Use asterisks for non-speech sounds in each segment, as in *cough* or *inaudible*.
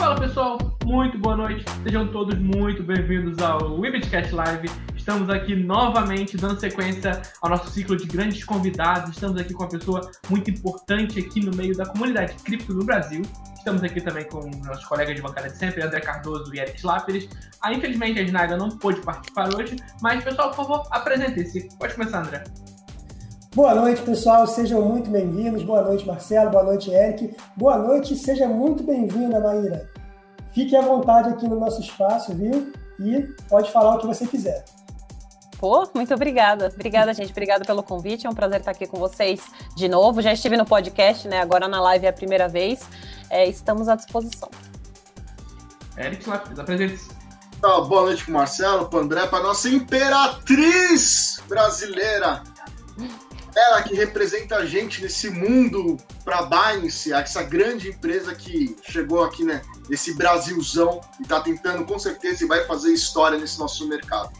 Fala pessoal, muito boa noite, sejam todos muito bem-vindos ao Webcast Live. Estamos aqui novamente dando sequência ao nosso ciclo de grandes convidados. Estamos aqui com uma pessoa muito importante aqui no meio da comunidade cripto no Brasil. Estamos aqui também com nossos colegas de bancada de sempre, André Cardoso e Eric Slaperes. Ah, infelizmente a Snaga não pôde participar hoje, mas pessoal, por favor, apresente-se. Pode começar, André. Boa noite, pessoal. Sejam muito bem-vindos. Boa noite, Marcelo. Boa noite, Eric. Boa noite seja muito bem-vinda, Maíra. Fique à vontade aqui no nosso espaço, viu? E pode falar o que você quiser. Pô, muito obrigada. Obrigada, gente. Obrigada pelo convite. É um prazer estar aqui com vocês de novo. Já estive no podcast, né? Agora na live é a primeira vez. É, estamos à disposição. Eric Lapis, apresente-se. Tá, boa noite para Marcelo, para André, para nossa imperatriz brasileira, ela que representa a gente nesse mundo para Binance, essa grande empresa que chegou aqui, né, nesse Brasilzão e está tentando com certeza e vai fazer história nesse nosso mercado.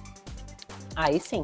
Aí sim.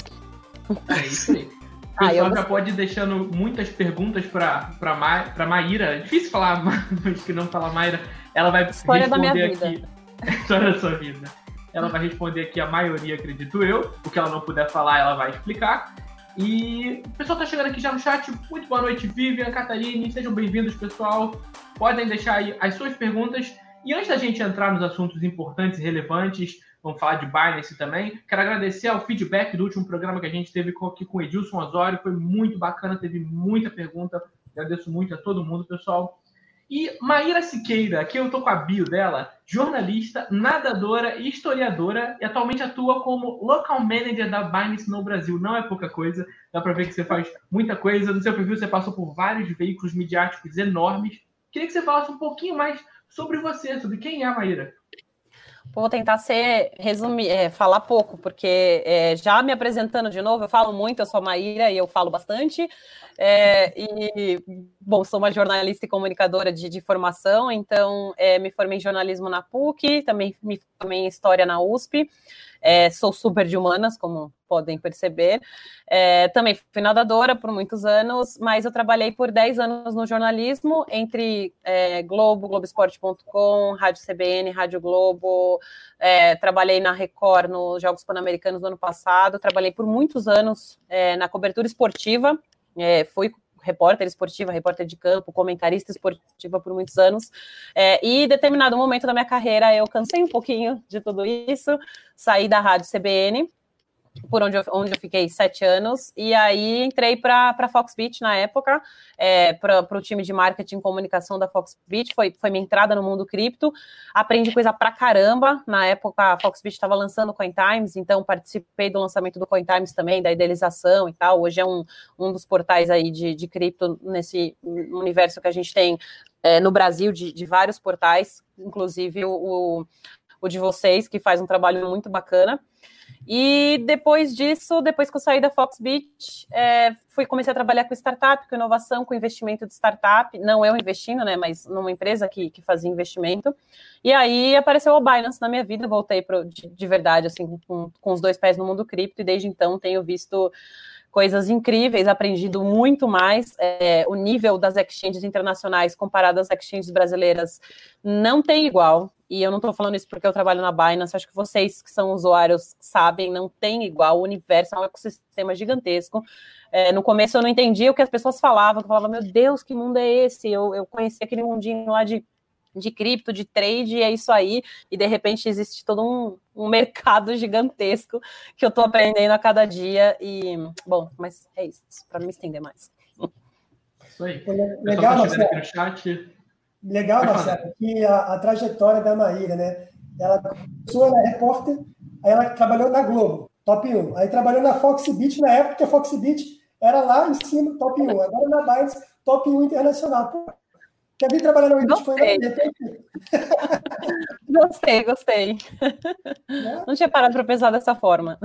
É aí. *laughs* O ah, pessoal já pode ir deixando muitas perguntas para Ma, pra Maíra. É difícil falar, *laughs* mas que não falar Maíra. Ela vai História responder aqui. *laughs* História da sua vida. Ela vai responder aqui a maioria, acredito eu. O que ela não puder falar, ela vai explicar. E o pessoal tá chegando aqui já no chat. Muito boa noite, Vivian, Catarine. Sejam bem-vindos, pessoal. Podem deixar aí as suas perguntas. E antes da gente entrar nos assuntos importantes e relevantes, vamos falar de Binance também. Quero agradecer ao feedback do último programa que a gente teve aqui com o Edilson Osório. Foi muito bacana, teve muita pergunta. Agradeço muito a todo mundo, pessoal. E Maíra Siqueira, aqui eu tô com a bio dela, jornalista, nadadora e historiadora, e atualmente atua como local manager da Binance no Brasil. Não é pouca coisa, dá para ver que você faz muita coisa. No seu perfil você passou por vários veículos midiáticos enormes. Queria que você falasse um pouquinho mais sobre você, sobre quem é a Maíra. Vou tentar ser resumir, é, falar pouco, porque é, já me apresentando de novo, eu falo muito, eu sou a Maíra e eu falo bastante. É, e, bom, sou uma jornalista e comunicadora de, de formação, então é, me formei em jornalismo na PUC, também me formei em História na USP. É, sou super de humanas, como podem perceber. É, também fui nadadora por muitos anos, mas eu trabalhei por 10 anos no jornalismo, entre é, Globo, Globoesporte.com, Rádio CBN, Rádio Globo. É, trabalhei na Record nos Jogos Pan-Americanos do ano passado. Trabalhei por muitos anos é, na cobertura esportiva. É, fui repórter esportiva, repórter de campo, comentarista esportiva por muitos anos. É, e determinado momento da minha carreira eu cansei um pouquinho de tudo isso, saí da rádio CBN por onde eu, onde eu fiquei sete anos, e aí entrei para a Foxbit na época, é, para o time de marketing e comunicação da Foxbit, foi, foi minha entrada no mundo cripto, aprendi coisa pra caramba, na época a Foxbit estava lançando o CoinTimes, então participei do lançamento do CoinTimes também, da idealização e tal, hoje é um, um dos portais aí de, de cripto nesse universo que a gente tem é, no Brasil, de, de vários portais, inclusive o, o, o de vocês, que faz um trabalho muito bacana, e depois disso, depois que eu saí da Foxbit, é, fui comecei a trabalhar com startup, com inovação, com investimento de startup, não eu investindo, né, mas numa empresa que, que fazia investimento. E aí apareceu o Binance na minha vida, voltei pro, de, de verdade, assim, com, com os dois pés no mundo cripto, e desde então tenho visto coisas incríveis, aprendido muito mais. É, o nível das exchanges internacionais comparado às exchanges brasileiras não tem igual. E eu não estou falando isso porque eu trabalho na Binance, acho que vocês que são usuários sabem, não tem igual. O universo é um ecossistema gigantesco. É, no começo eu não entendia o que as pessoas falavam, eu falava, meu Deus, que mundo é esse? Eu, eu conheci aquele mundinho lá de de cripto, de trade, e é isso aí. E de repente existe todo um, um mercado *laughs* gigantesco que eu estou aprendendo a cada dia. E, bom, mas é isso, para me estender mais. Isso aí. Legal, Marcelo. Legal, Marcelo, que a, a, trajetória da Maíra, né? Ela começou, ela é repórter, aí ela trabalhou na Globo, top 1. Aí trabalhou na Foxbit, na época que a Foxbit era lá em cima, top 1. Agora na Binance, top 1 internacional. Pô, Quer vir trabalhar no Bitcoin? *laughs* Gostei, gostei. Né? Não tinha parado para pensar dessa forma.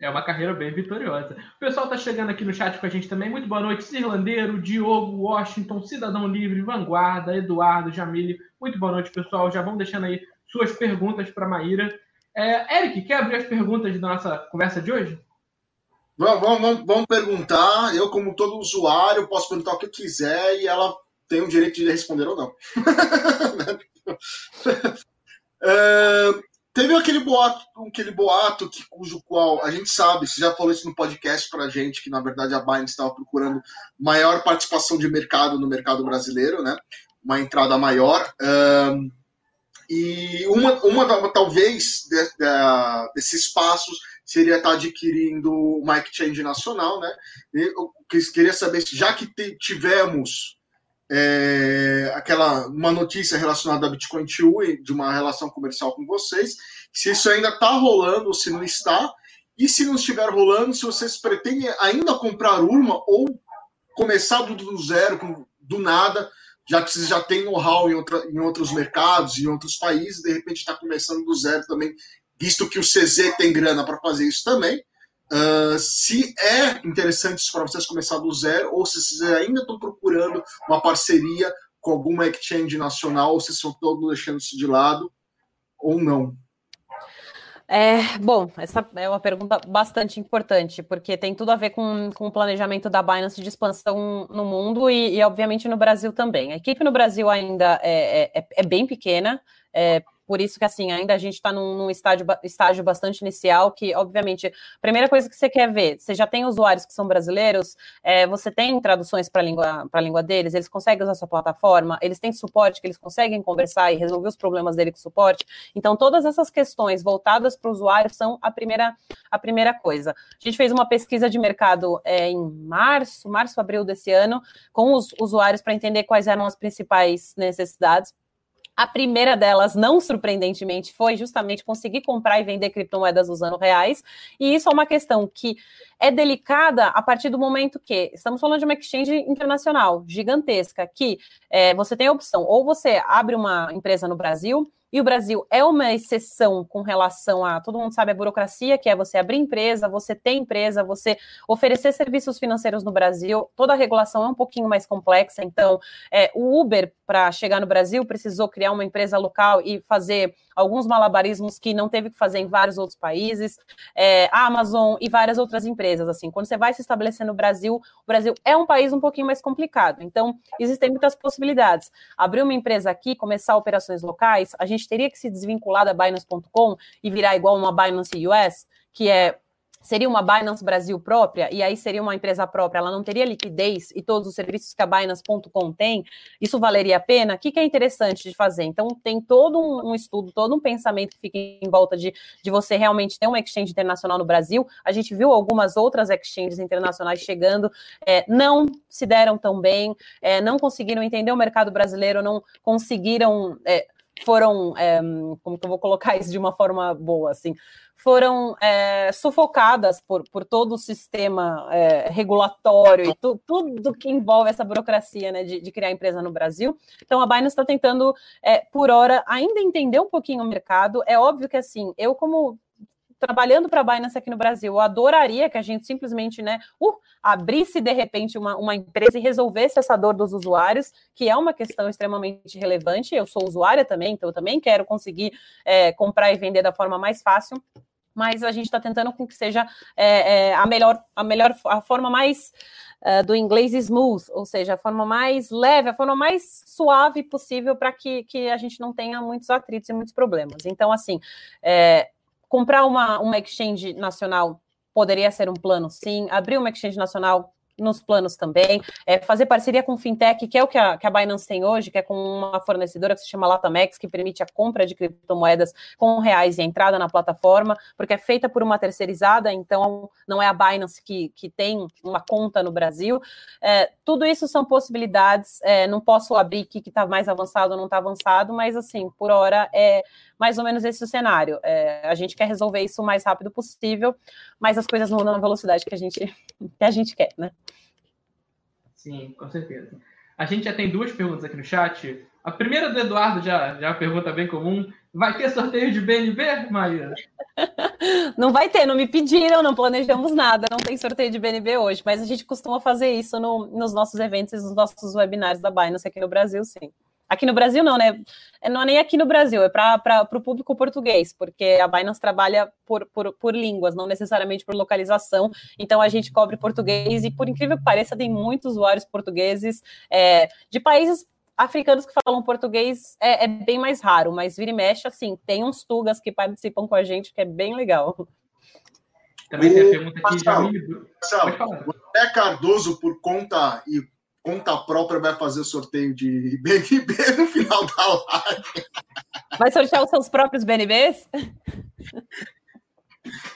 É uma carreira bem vitoriosa. O pessoal está chegando aqui no chat com a gente também. Muito boa noite, Cirlandeiro, Diogo, Washington, Cidadão Livre, Vanguarda, Eduardo, Jamile. Muito boa noite, pessoal. Já vão deixando aí suas perguntas para Maíra. É, Eric, quer abrir as perguntas da nossa conversa de hoje? Vamos, vamos, vamos perguntar. Eu, como todo usuário, posso perguntar o que quiser e ela tem o direito de responder ou não. *laughs* é, teve aquele boato, aquele boato que, cujo qual a gente sabe, você já falou isso no podcast pra gente, que na verdade a Binance estava procurando maior participação de mercado no mercado brasileiro, né? Uma entrada maior. Um, e uma, uma talvez de, de, desses passos seria estar adquirindo uma exchange nacional, né? E eu queria saber, já que tivemos é, aquela uma notícia relacionada a Bitcoin e de uma relação comercial com vocês, se isso ainda está rolando ou se não está, e se não estiver rolando, se vocês pretendem ainda comprar uma ou começar do, zero, do nada, já que vocês já têm know-how em, em outros mercados, em outros países, de repente está começando do zero também, visto que o CZ tem grana para fazer isso também. Uh, se é interessante para vocês começar do zero, ou se vocês ainda estão procurando uma parceria com alguma exchange nacional, ou se estão todos deixando isso de lado, ou não. É, bom, essa é uma pergunta bastante importante, porque tem tudo a ver com, com o planejamento da Binance de expansão no mundo e, e obviamente, no Brasil também. A equipe no Brasil ainda é, é, é bem pequena, é, por isso que, assim, ainda a gente está num, num, estágio, estágio bastante inicial, que, obviamente, a primeira coisa que você quer ver, você já tem usuários que são brasileiros, é, você tem traduções para a língua, língua deles, eles conseguem usar sua plataforma, eles têm suporte, que eles conseguem conversar e resolver os problemas dele com suporte. Então, todas essas questões voltadas para o usuário são a primeira, a primeira coisa. A gente fez uma pesquisa de mercado é, em março, março, abril desse ano, com os usuários para entender quais eram as principais necessidades a primeira delas, não surpreendentemente, foi justamente conseguir comprar e vender criptomoedas usando reais. E isso é uma questão que é delicada a partir do momento que estamos falando de uma exchange internacional gigantesca, que é, você tem a opção, ou você abre uma empresa no Brasil e o Brasil é uma exceção com relação a todo mundo sabe a burocracia, que é você abrir empresa, você ter empresa, você oferecer serviços financeiros no Brasil. Toda a regulação é um pouquinho mais complexa. Então, é, o Uber, para chegar no Brasil, precisou criar uma empresa local e fazer alguns malabarismos que não teve que fazer em vários outros países. É, a Amazon e várias outras empresas. Assim, quando você vai se estabelecer no Brasil, o Brasil é um país um pouquinho mais complicado. Então, existem muitas possibilidades. Abrir uma empresa aqui, começar operações locais, a gente gente teria que se desvincular da Binance.com e virar igual uma Binance US, que é seria uma Binance Brasil própria, e aí seria uma empresa própria, ela não teria liquidez e todos os serviços que a Binance.com tem, isso valeria a pena? O que, que, é interessante de fazer? Então, tem todo um, um, estudo, todo um pensamento que fica em volta de, de você realmente ter uma exchange internacional no Brasil. A gente viu algumas outras exchanges internacionais chegando, é, não se deram tão bem, é, não conseguiram entender o mercado brasileiro, não conseguiram. É, foram, é, como que eu vou colocar isso de uma forma boa, assim, foram é, sufocadas por, por todo o sistema é, regulatório e tu, tudo que envolve essa burocracia né, de, de, criar empresa no Brasil. Então a Binance está tentando, é, por hora, ainda entender um pouquinho o mercado. É óbvio que assim, eu como trabalhando para a Binance aqui no Brasil, eu adoraria que a gente simplesmente, né, uh, abrisse de repente uma, uma empresa e resolvesse essa dor dos usuários, que é uma questão extremamente relevante. Eu sou usuária também, então eu também quero conseguir é, comprar e vender da forma mais fácil mas a gente está tentando com que seja é, é, a melhor, a melhor, a forma mais uh, do inglês smooth, ou seja, a forma mais leve, a forma mais suave possível para que, que a gente não tenha muitos atritos e muitos problemas. Então, assim, é, comprar uma, uma exchange nacional poderia ser um plano, sim. Abrir uma exchange nacional nos planos também, é fazer parceria com fintech, que é o que a, que a Binance tem hoje, que é com uma fornecedora que se chama Latamex, que permite a compra de criptomoedas com reais e a entrada na plataforma, porque é feita por uma terceirizada, então não é a Binance que, que tem uma conta no Brasil. É, tudo isso são possibilidades, é, não posso abrir que está mais avançado ou não está avançado, mas assim, por hora é mais ou menos esse o cenário. É, a gente quer resolver isso o mais rápido possível, mas as coisas não andam na velocidade que a gente, que a gente quer, né? Sim, com certeza. A gente já tem duas perguntas aqui no chat. A primeira do Eduardo já, já é uma pergunta bem comum. Vai ter sorteio de BNB, Maíra? *laughs* Não vai ter, não me pediram, não planejamos nada, não tem sorteio de BNB hoje, mas a gente costuma fazer isso no, nos nossos eventos e nos nossos webinários da Binance aqui no Brasil, sim. Aqui no Brasil não, né? É, não é nem aqui no Brasil, é para o público português, porque a Binance trabalha por, por, por línguas, não necessariamente por localização. Então a gente cobre português e, por incrível que pareça, tem muitos usuários portugueses é, de países africanos que falam português é, é, bem mais raro, mas vira e mexe, assim, tem uns tugas que participam com a gente que é bem legal. Também tem a pergunta aqui de Marcelo, o André Cardoso, por conta e conta própria, vai fazer o sorteio de *laughs* BNB no final da live. Vai sortear os seus próprios BNBs?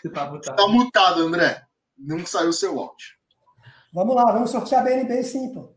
Você tá mutado. Tá mutado, André. Não saiu o seu áudio. Vamos lá, vamos sortear BNB sim, pô.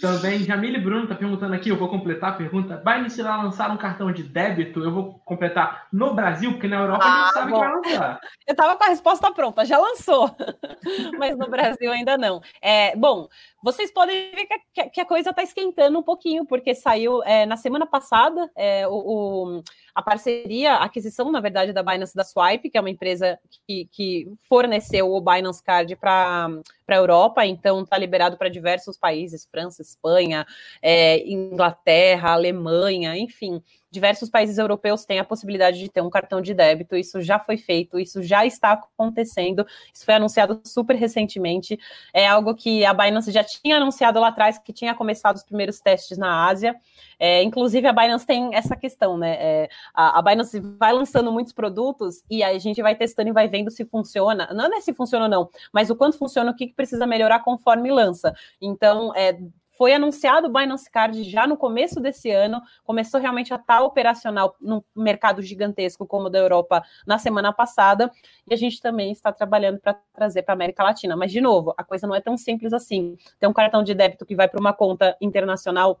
Também, Jamile Bruno está perguntando aqui, eu vou completar a pergunta. Vai lançar um cartão de débito? Eu vou completar no Brasil, porque na Europa ah, a gente sabe bom. que vai lançar. Eu estava com a resposta pronta, já lançou. *laughs* Mas no Brasil ainda não. É, bom, vocês podem ver que, que a coisa está esquentando um pouquinho, porque saiu é, na semana passada é, o, o, a parceria, a aquisição, na verdade, da Binance da Swipe, que é uma empresa que, que forneceu o Binance Card para a Europa, então está liberado para diversos países, França, Espanha, é, Inglaterra, Alemanha, enfim diversos países europeus têm a possibilidade de ter um cartão de débito. Isso já foi feito, isso já está acontecendo. Isso foi anunciado super recentemente. É algo que a Binance já tinha anunciado lá atrás, que tinha começado os primeiros testes na Ásia. É, inclusive, a Binance tem essa questão, né? É, a, Binance vai lançando muitos produtos e a gente vai testando e vai vendo se funciona. Não é se funciona ou não, mas o quanto funciona, o que precisa melhorar conforme lança. Então, é, foi anunciado o Binance Card já no começo desse ano, começou realmente a estar operacional num mercado gigantesco como o da Europa na semana passada, e a gente também está trabalhando para trazer para a América Latina. Mas, de novo, a coisa não é tão simples assim. Tem um cartão de débito que vai para uma conta internacional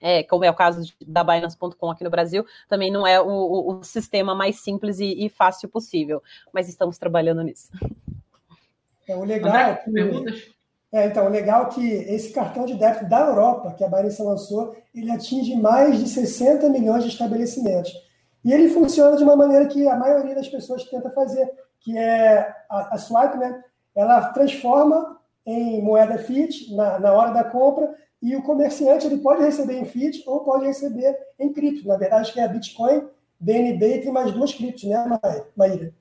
é, como é o caso da Binance.com aqui no Brasil, também não é o, o, o sistema mais simples e, e, fácil possível, mas estamos trabalhando nisso. É, o legal André, é que, perguntas? É, então, legal é que esse cartão de débito da Europa, que a Binance lançou, ele atinge mais de 60 milhões de estabelecimentos. E ele funciona de uma maneira que a maioria das pessoas tenta fazer, que é a, a Swipe, né? Ela transforma em moeda fiat na, na hora da compra e o comerciante ele pode receber em fiat ou pode receber em cripto. Na verdade, que é a Bitcoin, BNB e tem mais duas criptos, né, Maíra?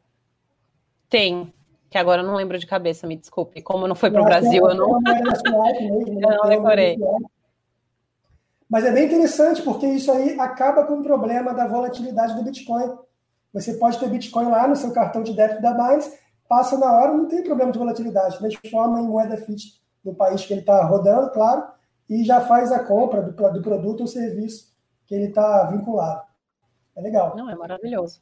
Tem que agora eu não lembro de cabeça, me desculpe. Como não foi para o Brasil, eu não. *laughs* eu não decorei. Mas é bem interessante, porque isso aí acaba com o problema da volatilidade do Bitcoin. Você pode ter Bitcoin lá no seu cartão de débito da Binance, passa na hora, não tem problema de volatilidade. Transforma em moeda fiat no país que ele está rodando, claro, e já faz a compra do, do produto ou serviço que ele está vinculado. É legal. Não, é maravilhoso.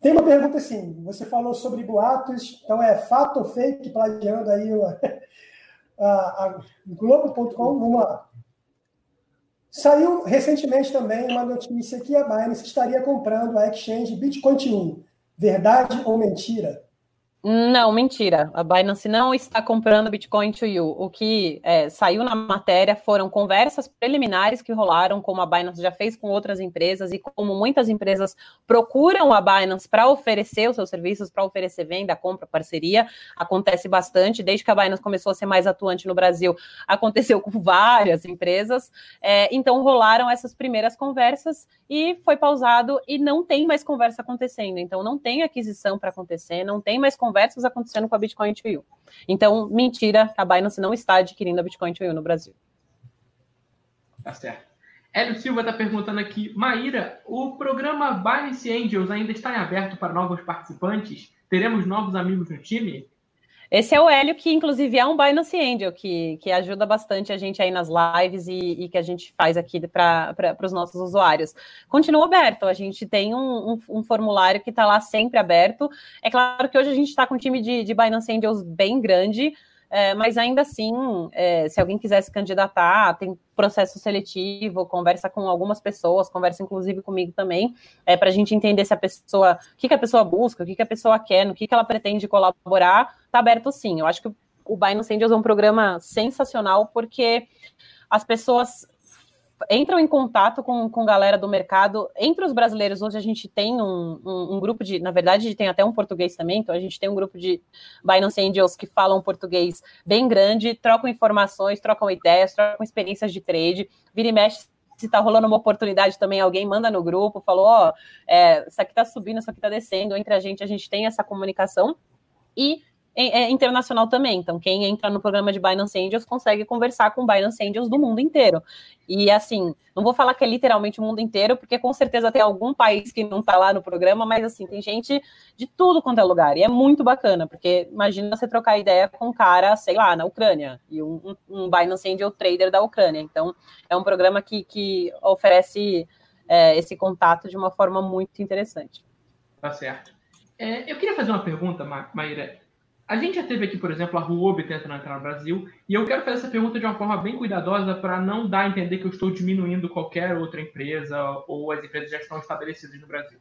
Tem uma pergunta assim: você falou sobre boatos, então é fato ou fake, plagiando aí *laughs* a Globo.com. Vamos lá. Saiu recentemente também uma notícia que a Binance estaria comprando a exchange Bitcoin 1. Verdade ou mentira? Não, mentira. A Binance não está comprando Bitcoin to you. O que é, saiu na matéria foram conversas preliminares que rolaram, como a Binance já fez com outras empresas e como muitas empresas procuram a Binance para oferecer os seus serviços, para oferecer venda, compra, parceria. Acontece bastante. Desde que a Binance começou a ser mais atuante no Brasil, *laughs* aconteceu com várias empresas. É, então rolaram essas primeiras conversas e foi pausado e não tem mais conversa acontecendo. Então não tem aquisição para acontecer, não tem mais conversa conversas acontecendo com a Bitcoin to You. Então, mentira, a Binance não está adquirindo a Bitcoin to You no Brasil. Tá certo. Hélio Silva está perguntando aqui, Maíra, o programa Binance Angels ainda está em aberto para novos participantes? Teremos novos amigos no time? Esse é o Hélio, que inclusive é um Binance Angel, que, que ajuda bastante a gente aí nas lives e, e que a gente faz aqui para os nossos usuários. Continua aberto, a gente tem um, um, um formulário que está lá sempre aberto. É claro que hoje a gente está com um time de, de Binance Angels bem grande, é, mas ainda assim, é, se alguém quiser se candidatar, tem processo seletivo, conversa com algumas pessoas, conversa inclusive comigo também, é, para a gente entender se a pessoa, o que, que a pessoa busca, o que, que a pessoa quer, no que, que ela pretende colaborar, tá aberto sim. Eu acho que o Binance Angels é um programa sensacional porque as pessoas entram em contato com, com galera do mercado. Entre os brasileiros, hoje a gente tem um, um, um, grupo de, na verdade, tem até um português também, então a gente tem um grupo de Binance Angels que falam português bem grande, trocam informações, trocam ideias, trocam experiências de trade, vira e mexe. Se tá rolando uma oportunidade também, alguém manda no grupo, falou: Ó, oh, é, isso aqui tá subindo, isso aqui tá descendo. Entre a gente, a gente tem essa comunicação. E é, internacional também. Então, quem entra no programa de Binance Angels consegue conversar com Binance Angels do mundo inteiro. E assim, não vou falar que é literalmente o mundo inteiro, porque com certeza tem algum país que não está lá no programa, mas assim, tem gente de tudo quanto é lugar. E é muito bacana, porque imagina você trocar ideia com um cara, sei lá, na Ucrânia, e um, um Binance Angel trader da Ucrânia. Então, é um programa que, que oferece é, esse contato de uma forma muito interessante. Tá certo. É, eu queria fazer uma pergunta, Ma Maíra. A gente já teve aqui, por exemplo, a Huobi tentando entrar no Brasil, e eu quero fazer essa pergunta de uma forma bem cuidadosa para não dar a entender que eu estou diminuindo qualquer outra empresa ou as empresas já estão estabelecidas no Brasil.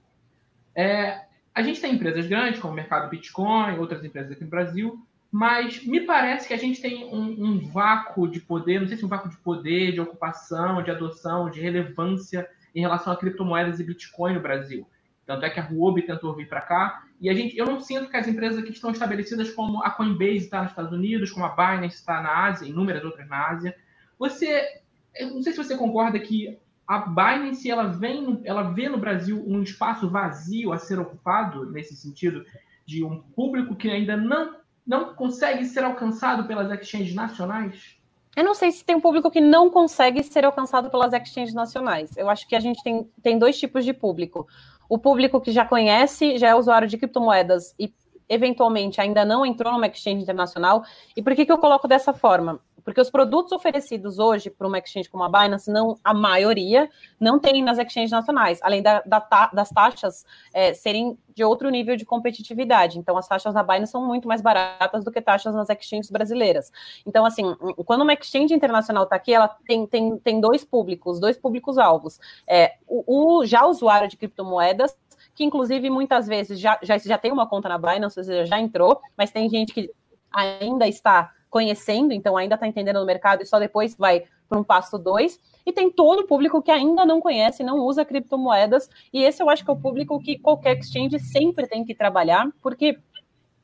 É, a gente tem empresas grandes, como o mercado Bitcoin, outras empresas aqui no Brasil, mas me parece que a gente tem um, um vácuo de poder, não sei se um vácuo de poder, de ocupação, de adoção, de relevância em relação a criptomoedas e Bitcoin no Brasil. Tanto é que a Huobi tentou vir para cá. E a gente, eu não sinto que as empresas aqui estão estabelecidas como a Coinbase está nos Estados Unidos, como a Binance está na Ásia, inúmeras outras na Ásia. Você, eu não sei se você concorda que a Binance ela vem, ela vê no Brasil um espaço vazio a ser ocupado nesse sentido de um público que ainda não não consegue ser alcançado pelas exchanges nacionais? Eu não sei se tem um público que não consegue ser alcançado pelas exchanges nacionais. Eu acho que a gente tem, tem dois tipos de público o público que já conhece, já é usuário de criptomoedas e eventualmente ainda não entrou numa exchange internacional. E por que, que eu coloco dessa forma? Porque os produtos oferecidos hoje para uma exchange como a Binance, não, a maioria, não tem nas exchanges nacionais, além da, da, das taxas é, serem de outro nível de competitividade. Então, as taxas na Binance são muito mais baratas do que taxas nas exchanges brasileiras. Então, assim, quando uma exchange internacional está aqui, ela tem, tem, tem dois públicos, dois públicos-alvos. É, o, o já usuário de criptomoedas que inclusive muitas vezes já, já, já tem uma conta na Binance, ou seja, já entrou, mas tem gente que ainda está conhecendo, então ainda está entendendo no mercado e só depois vai para um passo dois. E tem todo o público que ainda não conhece, não usa criptomoedas, e esse eu acho que é o público que qualquer exchange sempre tem que trabalhar, porque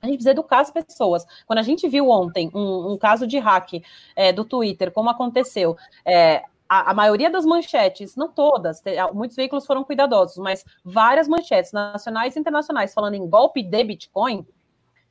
a gente precisa educar as pessoas. Quando a gente viu ontem um, um caso de hack é, do Twitter, como aconteceu, é, a, maioria das manchetes, não todas, muitos veículos foram cuidadosos, mas várias manchetes nacionais e internacionais falando em golpe de Bitcoin,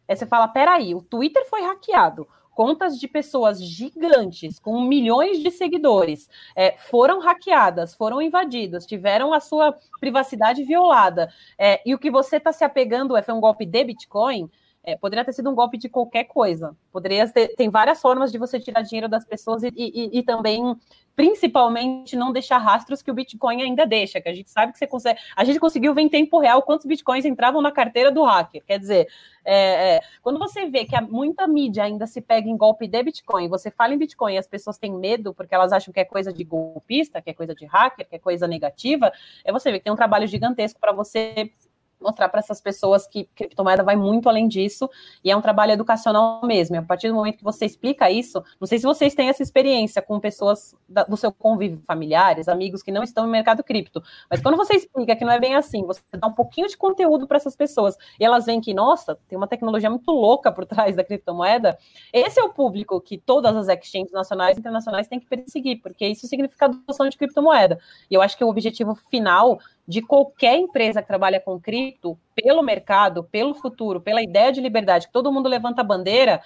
aí você fala, peraí, o Twitter foi hackeado, contas de pessoas gigantes, com milhões de seguidores, é, foram hackeadas, foram invadidas, tiveram a sua privacidade violada, é, e o que você está se apegando é foi um golpe de Bitcoin, é, poderia ter sido um golpe de qualquer coisa. Poderia ter, tem várias formas de você tirar dinheiro das pessoas e, e, e, também, principalmente, não deixar rastros que o Bitcoin ainda deixa, que a gente sabe que você consegue. A gente conseguiu ver em tempo real quantos Bitcoins entravam na carteira do hacker. Quer dizer, é, é, quando você vê que muita mídia ainda se pega em golpe de Bitcoin, você fala em Bitcoin e as pessoas têm medo porque elas acham que é coisa de golpista, que é coisa de hacker, que é coisa negativa, é você ver que tem um trabalho gigantesco para você mostrar para essas pessoas que criptomoeda vai muito além disso e é um trabalho educacional mesmo. E a partir do momento que você explica isso, não sei se vocês têm essa experiência com pessoas da, do seu convívio, familiares, amigos que não estão no mercado cripto, mas quando você explica que não é bem assim, você dá um pouquinho de conteúdo para essas pessoas e elas veem que, nossa, tem uma tecnologia muito louca por trás da criptomoeda, esse é o público que todas as exchanges nacionais e internacionais têm que perseguir, porque isso significa adoção de criptomoeda. E eu acho que o objetivo final de qualquer empresa que trabalha com cripto, pelo mercado, pelo futuro, pela ideia de liberdade, que todo mundo levanta a bandeira,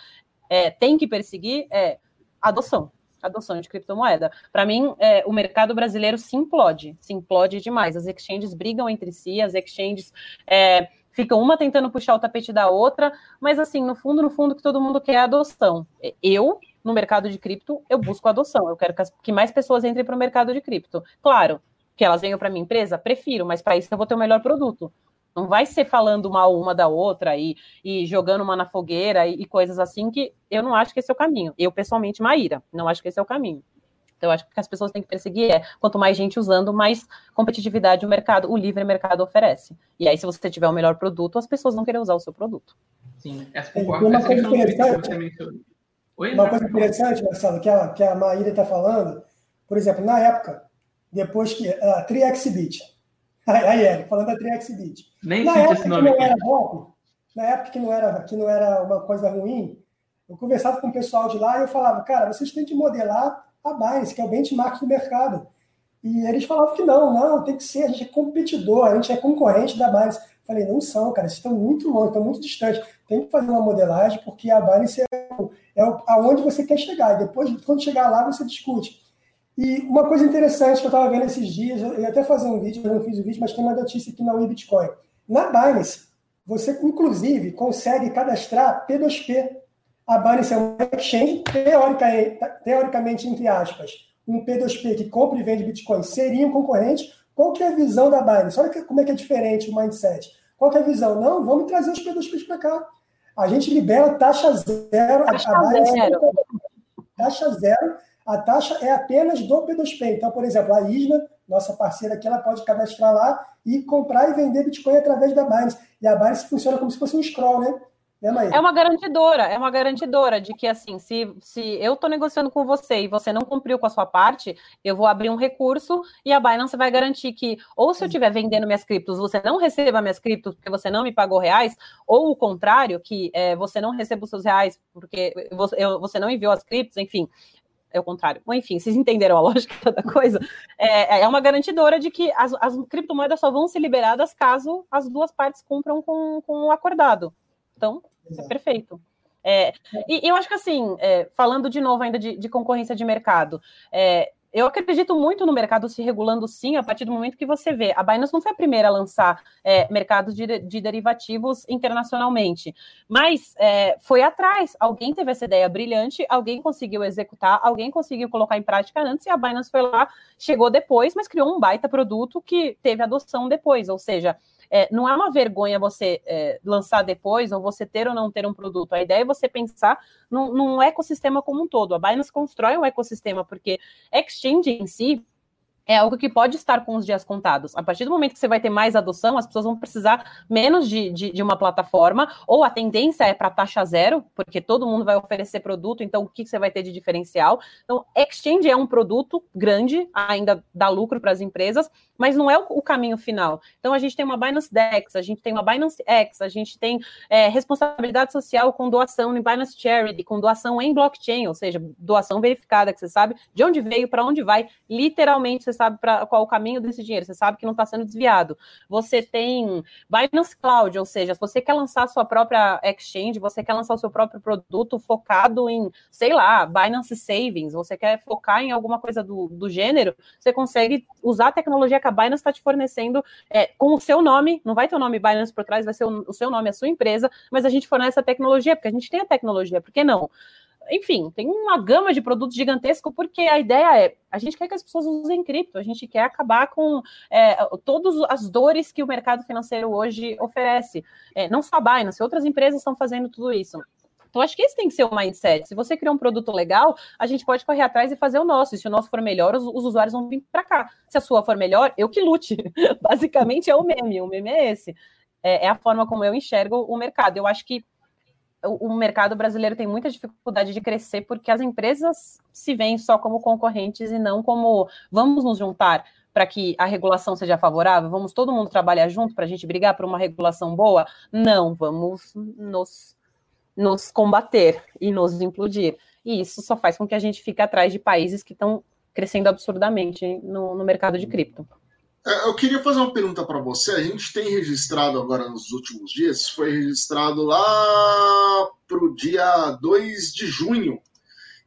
é, tem que perseguir, é adoção. Adoção de criptomoeda. Para mim, é, o mercado brasileiro se implode, se implode demais. As exchanges brigam entre si, as exchanges é, ficam uma tentando puxar o tapete da outra, mas assim, no fundo, no fundo, que todo mundo quer é adoção. Eu, no mercado de cripto, eu busco adoção. Eu quero que, as, que mais pessoas entrem para o mercado de cripto. Claro, que elas venham para minha empresa? Prefiro, mas para isso eu vou ter o melhor produto. Não vai ser falando mal uma da outra e, e jogando uma na fogueira e, e, coisas assim, que eu não acho que esse é o caminho. Eu, pessoalmente, Maíra, não acho que esse é o caminho. Então, eu acho que o que as pessoas têm que perseguir é quanto mais gente usando, mais competitividade o mercado, o livre mercado oferece. E aí, se você tiver o melhor produto, as pessoas vão querer usar o seu produto. Sim, essa concordo. Uma coisa interessante, uma coisa interessante, Marcelo, que a, que a Maíra está falando, por exemplo, na época, depois que. A uh, Triexbit. *laughs* Aí, Eric, falando da Triexbit. Nem na época esse nome que não era golpe, na época que não era, que não era uma coisa ruim, eu conversava com o pessoal de lá e eu falava, cara, vocês têm que modelar a Binance, que é o benchmark do mercado. E eles falavam que não, não, tem que ser, a gente é competidor, a gente é concorrente da Binance. Falei, não são, cara, vocês estão muito longe, estão muito distantes. Tem que fazer uma modelagem, porque a Binance é, é aonde você quer chegar. E depois, quando chegar lá, você discute. E uma coisa interessante que eu estava vendo esses dias, eu ia até fazer um vídeo, eu não fiz o vídeo, mas tem uma notícia aqui na Bitcoin. Na Binance, você, inclusive, consegue cadastrar P2P. A Binance é uma exchange, teoricamente, teoricamente, entre aspas, um P2P que compra e vende Bitcoin seria um concorrente. Qual que é a visão da Binance? Olha como é que é diferente o mindset. Qual que é a visão? Não, vamos trazer os P2Ps para cá. A gente libera taxa zero. Taxa a Binance zero. Taxa zero. A taxa é apenas do P2P. Então, por exemplo, a Isna, nossa parceira aqui, ela pode cadastrar lá e comprar e vender Bitcoin através da Binance. E a Binance funciona como se fosse um scroll, né? É uma garantidora, é uma garantidora de que, assim, se, se eu estou negociando com você e você não cumpriu com a sua parte, eu vou abrir um recurso e a Binance vai garantir que, ou se eu estiver vendendo minhas criptos, você não receba minhas criptos porque você não me pagou reais, ou o contrário, que é, você não receba os seus reais porque você, eu, você não enviou as criptos, enfim, é o contrário. Bom, enfim, vocês entenderam a *laughs* lógica da coisa. É, é uma garantidora de que as, as criptomoedas só vão ser liberadas caso as duas partes cumpram com, com o acordado. Então, é perfeito. É, e eu acho que assim, é, falando de novo ainda de, de concorrência de mercado, é, eu acredito muito no mercado se regulando sim, a partir do momento que você vê. A Binance não foi a primeira a lançar é, mercados de, de, derivativos internacionalmente, mas é, foi atrás. Alguém teve essa ideia brilhante, alguém conseguiu executar, alguém conseguiu colocar em prática antes, e a Binance foi lá, chegou depois, mas criou um baita produto que teve adoção depois. Ou seja, é, não é uma vergonha você é, lançar depois ou você ter ou não ter um produto. A ideia é você pensar num, num ecossistema como um todo. A Binance constrói um ecossistema, porque exchange em si é algo que pode estar com os dias contados. A partir do momento que você vai ter mais adoção, as pessoas vão precisar menos de, de, de uma plataforma, ou a tendência é para taxa zero, porque todo mundo vai oferecer produto, então o que você vai ter de diferencial? Então, Exchange é um produto grande, ainda dá lucro para as empresas, mas não é o, o, caminho final. Então, a gente tem uma Binance Dex, a gente tem uma Binance X, a gente tem é, responsabilidade social com doação em Binance Charity, com doação em blockchain, ou seja, doação verificada, que você sabe de onde veio, para onde vai, literalmente sabe pra, qual o caminho desse dinheiro, você sabe que não está sendo desviado. Você tem Binance Cloud, ou seja, se você quer lançar sua própria exchange, você quer lançar o seu próprio produto focado em, sei lá, Binance Savings, você quer focar em alguma coisa do, do gênero, você consegue usar a tecnologia que a Binance está te fornecendo é, com o seu nome, não vai ter o nome Binance por trás, vai ser o, o seu nome, a sua empresa, mas a gente fornece a tecnologia, porque a gente tem a tecnologia, por que não? Enfim, tem uma gama de produtos gigantesco, porque a ideia é, a gente quer que as pessoas usem cripto, a gente quer acabar com é, todas as dores que o mercado financeiro hoje oferece. É, não só a Binance, outras empresas estão fazendo tudo isso. Então, acho que esse tem que ser o mindset. Se você criar um produto legal, a gente pode correr atrás e fazer o nosso. E se o nosso for melhor, os, os usuários vão vir para cá. Se a sua for melhor, eu que lute. *laughs* Basicamente é o meme. O meme é esse. É, é a forma como eu enxergo o mercado. Eu acho que o mercado brasileiro tem muita dificuldade de crescer porque as empresas se veem só como concorrentes e não como vamos nos juntar para que a regulação seja favorável, vamos todo mundo trabalhar junto para a gente brigar por uma regulação boa? Não, vamos nos, nos combater e nos implodir. E isso só faz com que a gente fique atrás de países que estão crescendo absurdamente no, no mercado de cripto. É, eu queria fazer uma pergunta para você. A gente tem registrado agora nos últimos dias, foi registrado lá para o dia 2 de junho,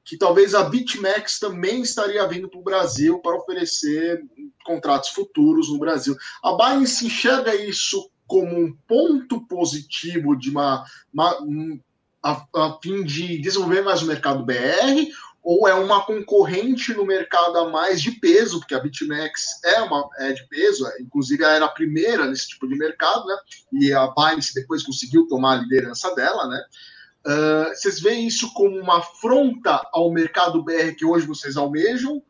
que talvez a BitMEX também estaria vindo para o Brasil para oferecer contratos futuros no Brasil. A Binance enxerga isso como um ponto positivo de uma, uma um, a, a fim de desenvolver mais o mercado BR ou é uma concorrente no mercado a mais de peso, porque a BitMEX é, uma, é de peso, é, inclusive ela era a primeira nesse tipo de mercado, né? E a Binance depois conseguiu tomar a liderança dela, né? Uh, vocês veem isso como uma afronta ao mercado BR que hoje vocês almejam?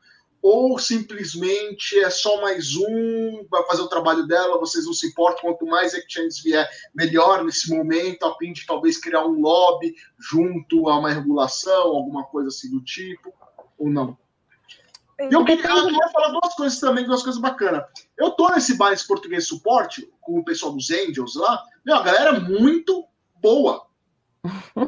Ou simplesmente é só mais um, vai fazer o trabalho dela, vocês não se importam, quanto mais exchanges vier, melhor nesse momento, a fim de talvez criar um lobby junto a uma regulação, alguma coisa assim do tipo, ou não? Eu queria, eu queria falar duas coisas também, duas coisas bacanas. Eu tô nesse Binance Português Suporte, com o pessoal dos Angels lá, meu, a galera é muito boa. *laughs*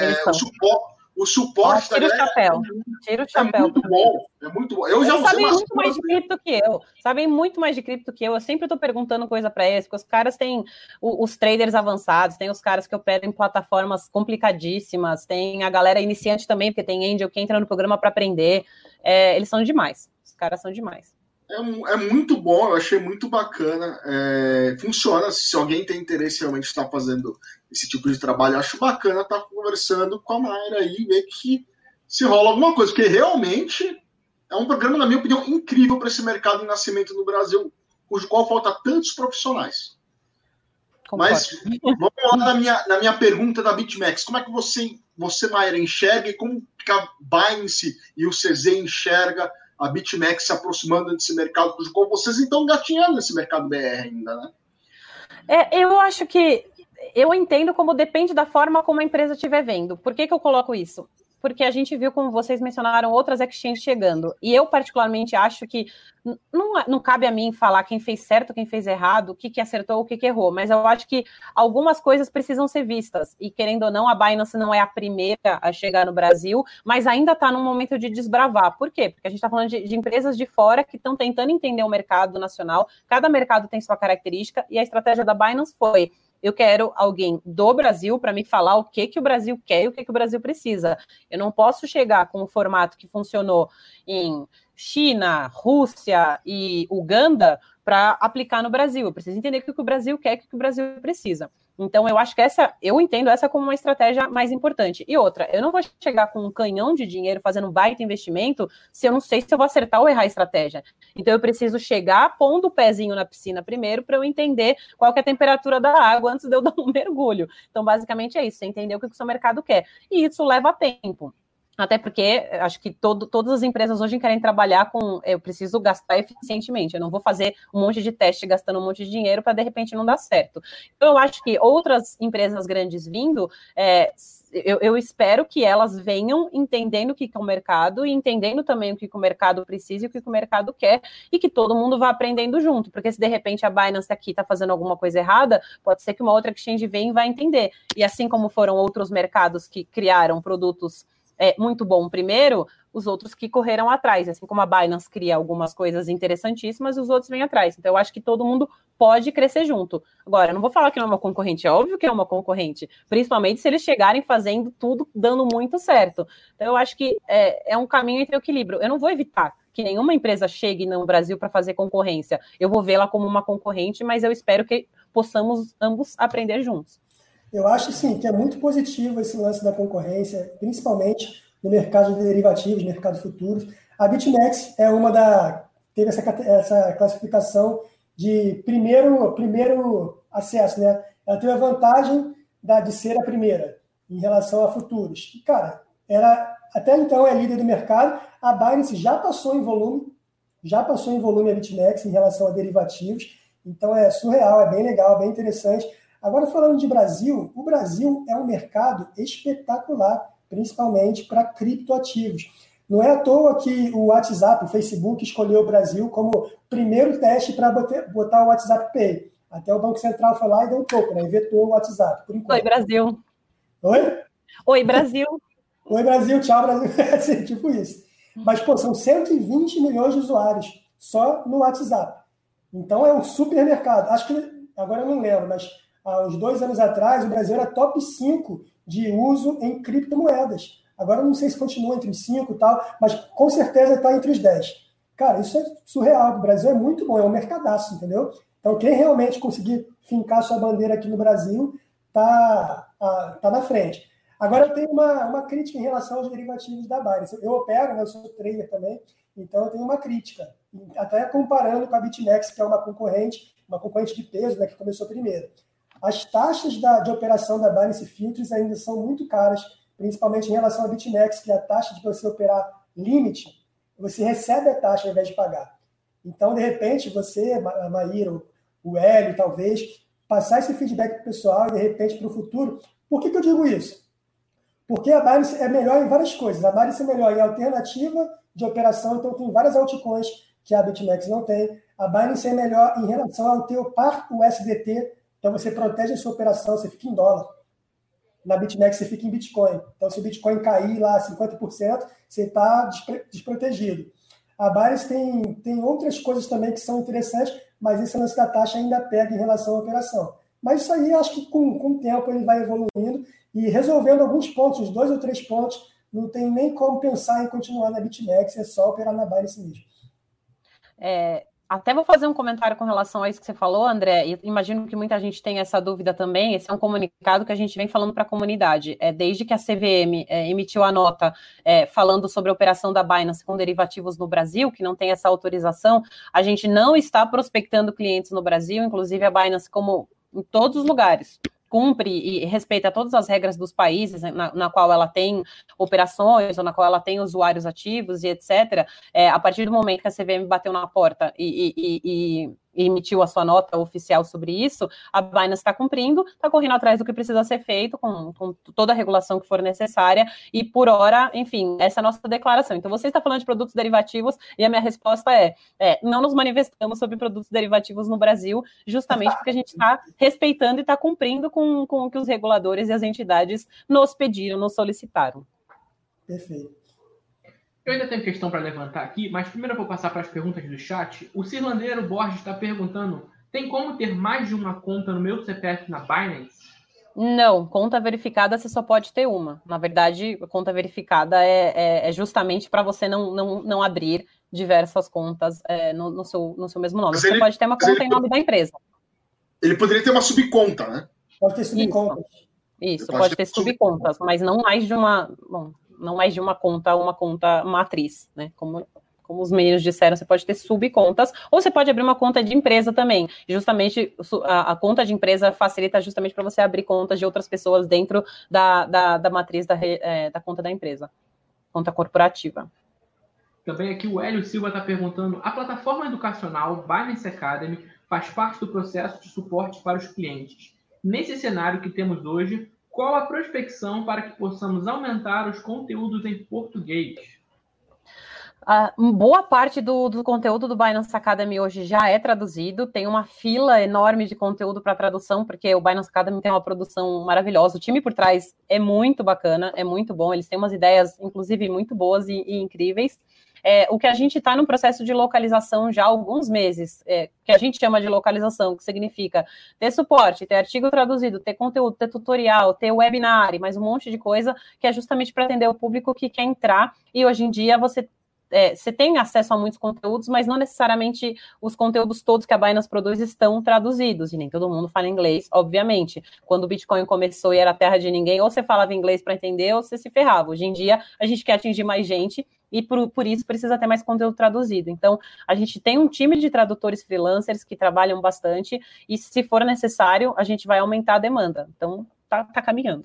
É, é, o, suporte, o suporte ah, tira o chapéu. Tira o chapéu. É muito bom. É muito bom. Eu já eles sabem muito mais de cripto que eu. Sabem muito mais de cripto que eu. Eu sempre estou perguntando coisa para eles, porque os caras têm os traders avançados, tem os caras que operam em plataformas complicadíssimas, tem a galera iniciante também, porque tem Angel que entra no programa para aprender. É, eles são demais. Os caras são demais. É, é, muito bom, eu achei muito bacana. É, funciona, se alguém tem interesse realmente estar fazendo esse tipo de trabalho, acho bacana estar conversando com a Mayra aí e ver que se rola alguma coisa, porque realmente é um programa, na minha opinião, incrível para esse mercado em nascimento no Brasil, cujo qual falta tantos profissionais. Concordo. Mas vamos lá na minha, na minha pergunta da BitMEX. Como é que você, você Mayra, enxerga e como a Binance e o CZ enxerga a BitMEX se aproximando desse mercado, cujo qual vocês estão gatinhando nesse mercado BR ainda, né? É, eu acho que eu entendo como depende da forma como a empresa estiver vendo. Por que, que eu coloco isso? porque a gente viu, como vocês mencionaram, outras exchanges chegando. E eu, particularmente, acho que não, não cabe a mim falar quem fez certo, quem fez errado, o que, que acertou, o que, que errou, mas eu acho que algumas coisas precisam ser vistas. E, querendo ou não, a Binance não é a primeira a chegar no Brasil, mas ainda está num momento de desbravar. Por quê? Porque a gente está falando de, de empresas de fora que estão tentando entender o mercado nacional. Cada mercado tem sua característica, e a estratégia da Binance foi eu quero alguém do Brasil para me falar o que, que o Brasil quer e o que, que o Brasil precisa. Eu não posso chegar com o formato que funcionou em China, Rússia e Uganda para aplicar no Brasil. Eu preciso entender o que o Brasil quer o que o Brasil precisa. Então, eu acho que essa, eu entendo essa como uma estratégia mais importante. E outra, eu não vou chegar com um canhão de dinheiro fazendo um baita investimento se eu não sei se eu vou acertar ou errar a estratégia. Então, eu preciso chegar pondo o pezinho na piscina primeiro para eu entender qual é a temperatura da água antes de eu *laughs* dar um mergulho. Então, basicamente é isso, entender o que o seu mercado quer. E isso leva tempo. Até porque acho que todo, todas as empresas hoje querem trabalhar com eu preciso gastar eficientemente, eu não vou fazer um monte de teste gastando um monte de dinheiro para de repente não dar certo. Então, eu acho que outras empresas grandes vindo, é, eu, eu, espero que elas venham entendendo o que é o mercado e entendendo também o que, o mercado precisa e o que, o mercado quer, e que todo mundo vá aprendendo junto, porque se de repente a Binance aqui está fazendo alguma coisa errada, pode ser que uma outra exchange venha e vai entender. E assim como foram outros mercados que criaram produtos é, muito bom primeiro, os outros que correram atrás. Assim como a Binance cria algumas coisas interessantíssimas, os outros vêm atrás. Então, eu acho que todo mundo pode crescer junto. Agora, não vou falar que não é uma concorrente, é óbvio que é uma concorrente, principalmente se eles chegarem fazendo tudo dando muito certo. Então, eu acho que é, é um caminho entre equilíbrio. Eu não vou evitar que nenhuma empresa chegue no Brasil para fazer concorrência. Eu vou vê-la como uma concorrente, mas eu espero que possamos ambos aprender juntos. Eu acho sim que é muito positivo esse lance da concorrência, principalmente no mercado de derivativos, mercado futuros. A BitMEX é uma da teve essa, essa classificação de primeiro primeiro acesso, né? Ela teve a vantagem da, de ser a primeira em relação a futuros. E, cara, era até então é líder do mercado. A Binance já passou em volume, já passou em volume a BitMEX em relação a derivativos. Então é surreal, é bem legal, bem interessante. Agora, falando de Brasil, o Brasil é um mercado espetacular, principalmente para criptoativos. Não é à toa que o WhatsApp, o Facebook, escolheu o Brasil como primeiro teste para botar o WhatsApp Pay. Até o Banco Central foi lá e deu um toco, né? Vetou o WhatsApp, por enquanto. Oi, Brasil. Oi? Oi, Brasil. *laughs* Oi, Brasil. Tchau, Brasil. *laughs* É assim, tipo isso. Mas, pô, são 120 milhões de usuários só no WhatsApp. Então, é um super mercado. Acho que, agora eu não lembro, mas há uns dois anos atrás, o Brasil era top 5 de uso em criptomoedas. Agora não sei se continua entre os 5 e tal, mas com certeza está entre os 10. Cara, isso é surreal. O Brasil é muito bom, é um mercadaço, entendeu? Então, quem realmente conseguir fincar sua bandeira aqui no Brasil está tá na frente. Agora, eu tenho uma, uma crítica em relação aos derivativos da Binance. Eu opero, né, eu sou trader também, então eu tenho uma crítica. Até comparando com a BitMEX, que é uma concorrente, uma concorrente de peso, né, que começou primeiro. As taxas da, de operação da Binance Futures ainda são muito caras, principalmente em relação à BitMEX, que é a taxa de você operar limite, você recebe a taxa ao invés de pagar. Então, de repente, você, a Maíra, o Hélio, talvez, passar esse feedback para o pessoal e, de repente, para o futuro. Por que, que eu digo isso? Porque a Binance é melhor em várias coisas. A Binance é melhor em alternativa de operação, então tem várias altcoins que a BitMEX não tem. A Binance é melhor em relação ao teu par USDT então você protege a sua operação, você fica em dólar. na BitMEX você fica em Bitcoin. Então, se o Bitcoin cair lá 50%, você está desprotegido. A Binance tem, tem outras coisas também que são interessantes, mas esse lance da taxa ainda pega em relação à operação. Mas isso aí, acho que com, com o tempo ele vai evoluindo e resolvendo alguns pontos, dois ou três pontos, não tem nem como pensar em continuar na BitMEX, é só operar na Binance mesmo. É, até vou fazer um comentário com relação a isso que você falou, André, e imagino que muita gente tem essa dúvida também. Esse é um comunicado que a gente vem falando para a comunidade. É, desde que a CVM é, emitiu a nota é, falando sobre a operação da Binance com derivativos no Brasil, que não tem essa autorização, a gente não está prospectando clientes no Brasil, inclusive a Binance, como em todos os lugares, cumpre e respeita todas as regras dos países né, na, na, qual ela tem operações ou na qual ela tem usuários ativos e etc., é, a partir do momento que a CVM bateu na porta e, e, e emitiu a sua nota oficial sobre isso, a Binance está cumprindo, está correndo atrás do que precisa ser feito, com, com, toda a regulação que for necessária, e por hora, enfim, essa é a nossa declaração. Então, você está falando de produtos derivativos, e a minha resposta é, é não nos manifestamos sobre produtos derivativos no Brasil, justamente porque a gente está respeitando e está cumprindo com, com o que os reguladores e as entidades nos pediram, nos solicitaram. Perfeito. Eu ainda tenho questão para levantar aqui, mas primeiro eu vou passar para as perguntas do chat. O Cirlandeiro Borges está perguntando: tem como ter mais de uma conta no meu CPF na Binance? Não, conta verificada você só pode ter uma. Na verdade, a conta verificada é, é, é justamente para você não, não, não abrir diversas contas é, no, no, seu, no seu mesmo nome. Mas você ele, pode ter uma conta em nome da empresa. Ele poderia ter uma subconta, né? Pode ter subcontas. Isso, Isso pode, pode ter subcontas, mas não mais de uma. Bom, não mais de uma conta, uma conta matriz, né? Como, como os meninos disseram, você pode ter subcontas, ou você pode abrir uma conta de empresa também. Justamente a, a conta de empresa facilita justamente para você abrir contas de outras pessoas dentro da, da, da matriz da, é, da conta da empresa, conta corporativa. Também aqui o Hélio Silva está perguntando: a plataforma educacional Binance Academy faz parte do processo de suporte para os clientes. Nesse cenário que temos hoje, qual a prospecção para que possamos aumentar os conteúdos em português? Uh, boa parte do, do, conteúdo do Binance Academy hoje já é traduzido, tem uma fila enorme de conteúdo para tradução, porque o Binance Academy tem uma produção maravilhosa, o time por trás é muito bacana, é muito bom, eles têm umas ideias, inclusive, muito boas e, e incríveis. É, o que a gente está no processo de localização já há alguns meses, é, que a gente chama de localização, que significa ter suporte, ter artigo traduzido, ter conteúdo, ter tutorial, ter webinar, mais um monte de coisa, que é justamente para atender o público que quer entrar. E hoje em dia você é, você tem acesso a muitos conteúdos, mas não necessariamente os conteúdos todos que a Binance produz estão traduzidos, e nem todo mundo fala inglês, obviamente. Quando o Bitcoin começou e era terra de ninguém, ou você falava inglês para entender, ou você se ferrava. Hoje em dia, a gente quer atingir mais gente, e por, por isso precisa ter mais conteúdo traduzido. Então, a gente tem um time de tradutores freelancers que trabalham bastante, e se for necessário, a gente vai aumentar a demanda. Então, tá, tá caminhando.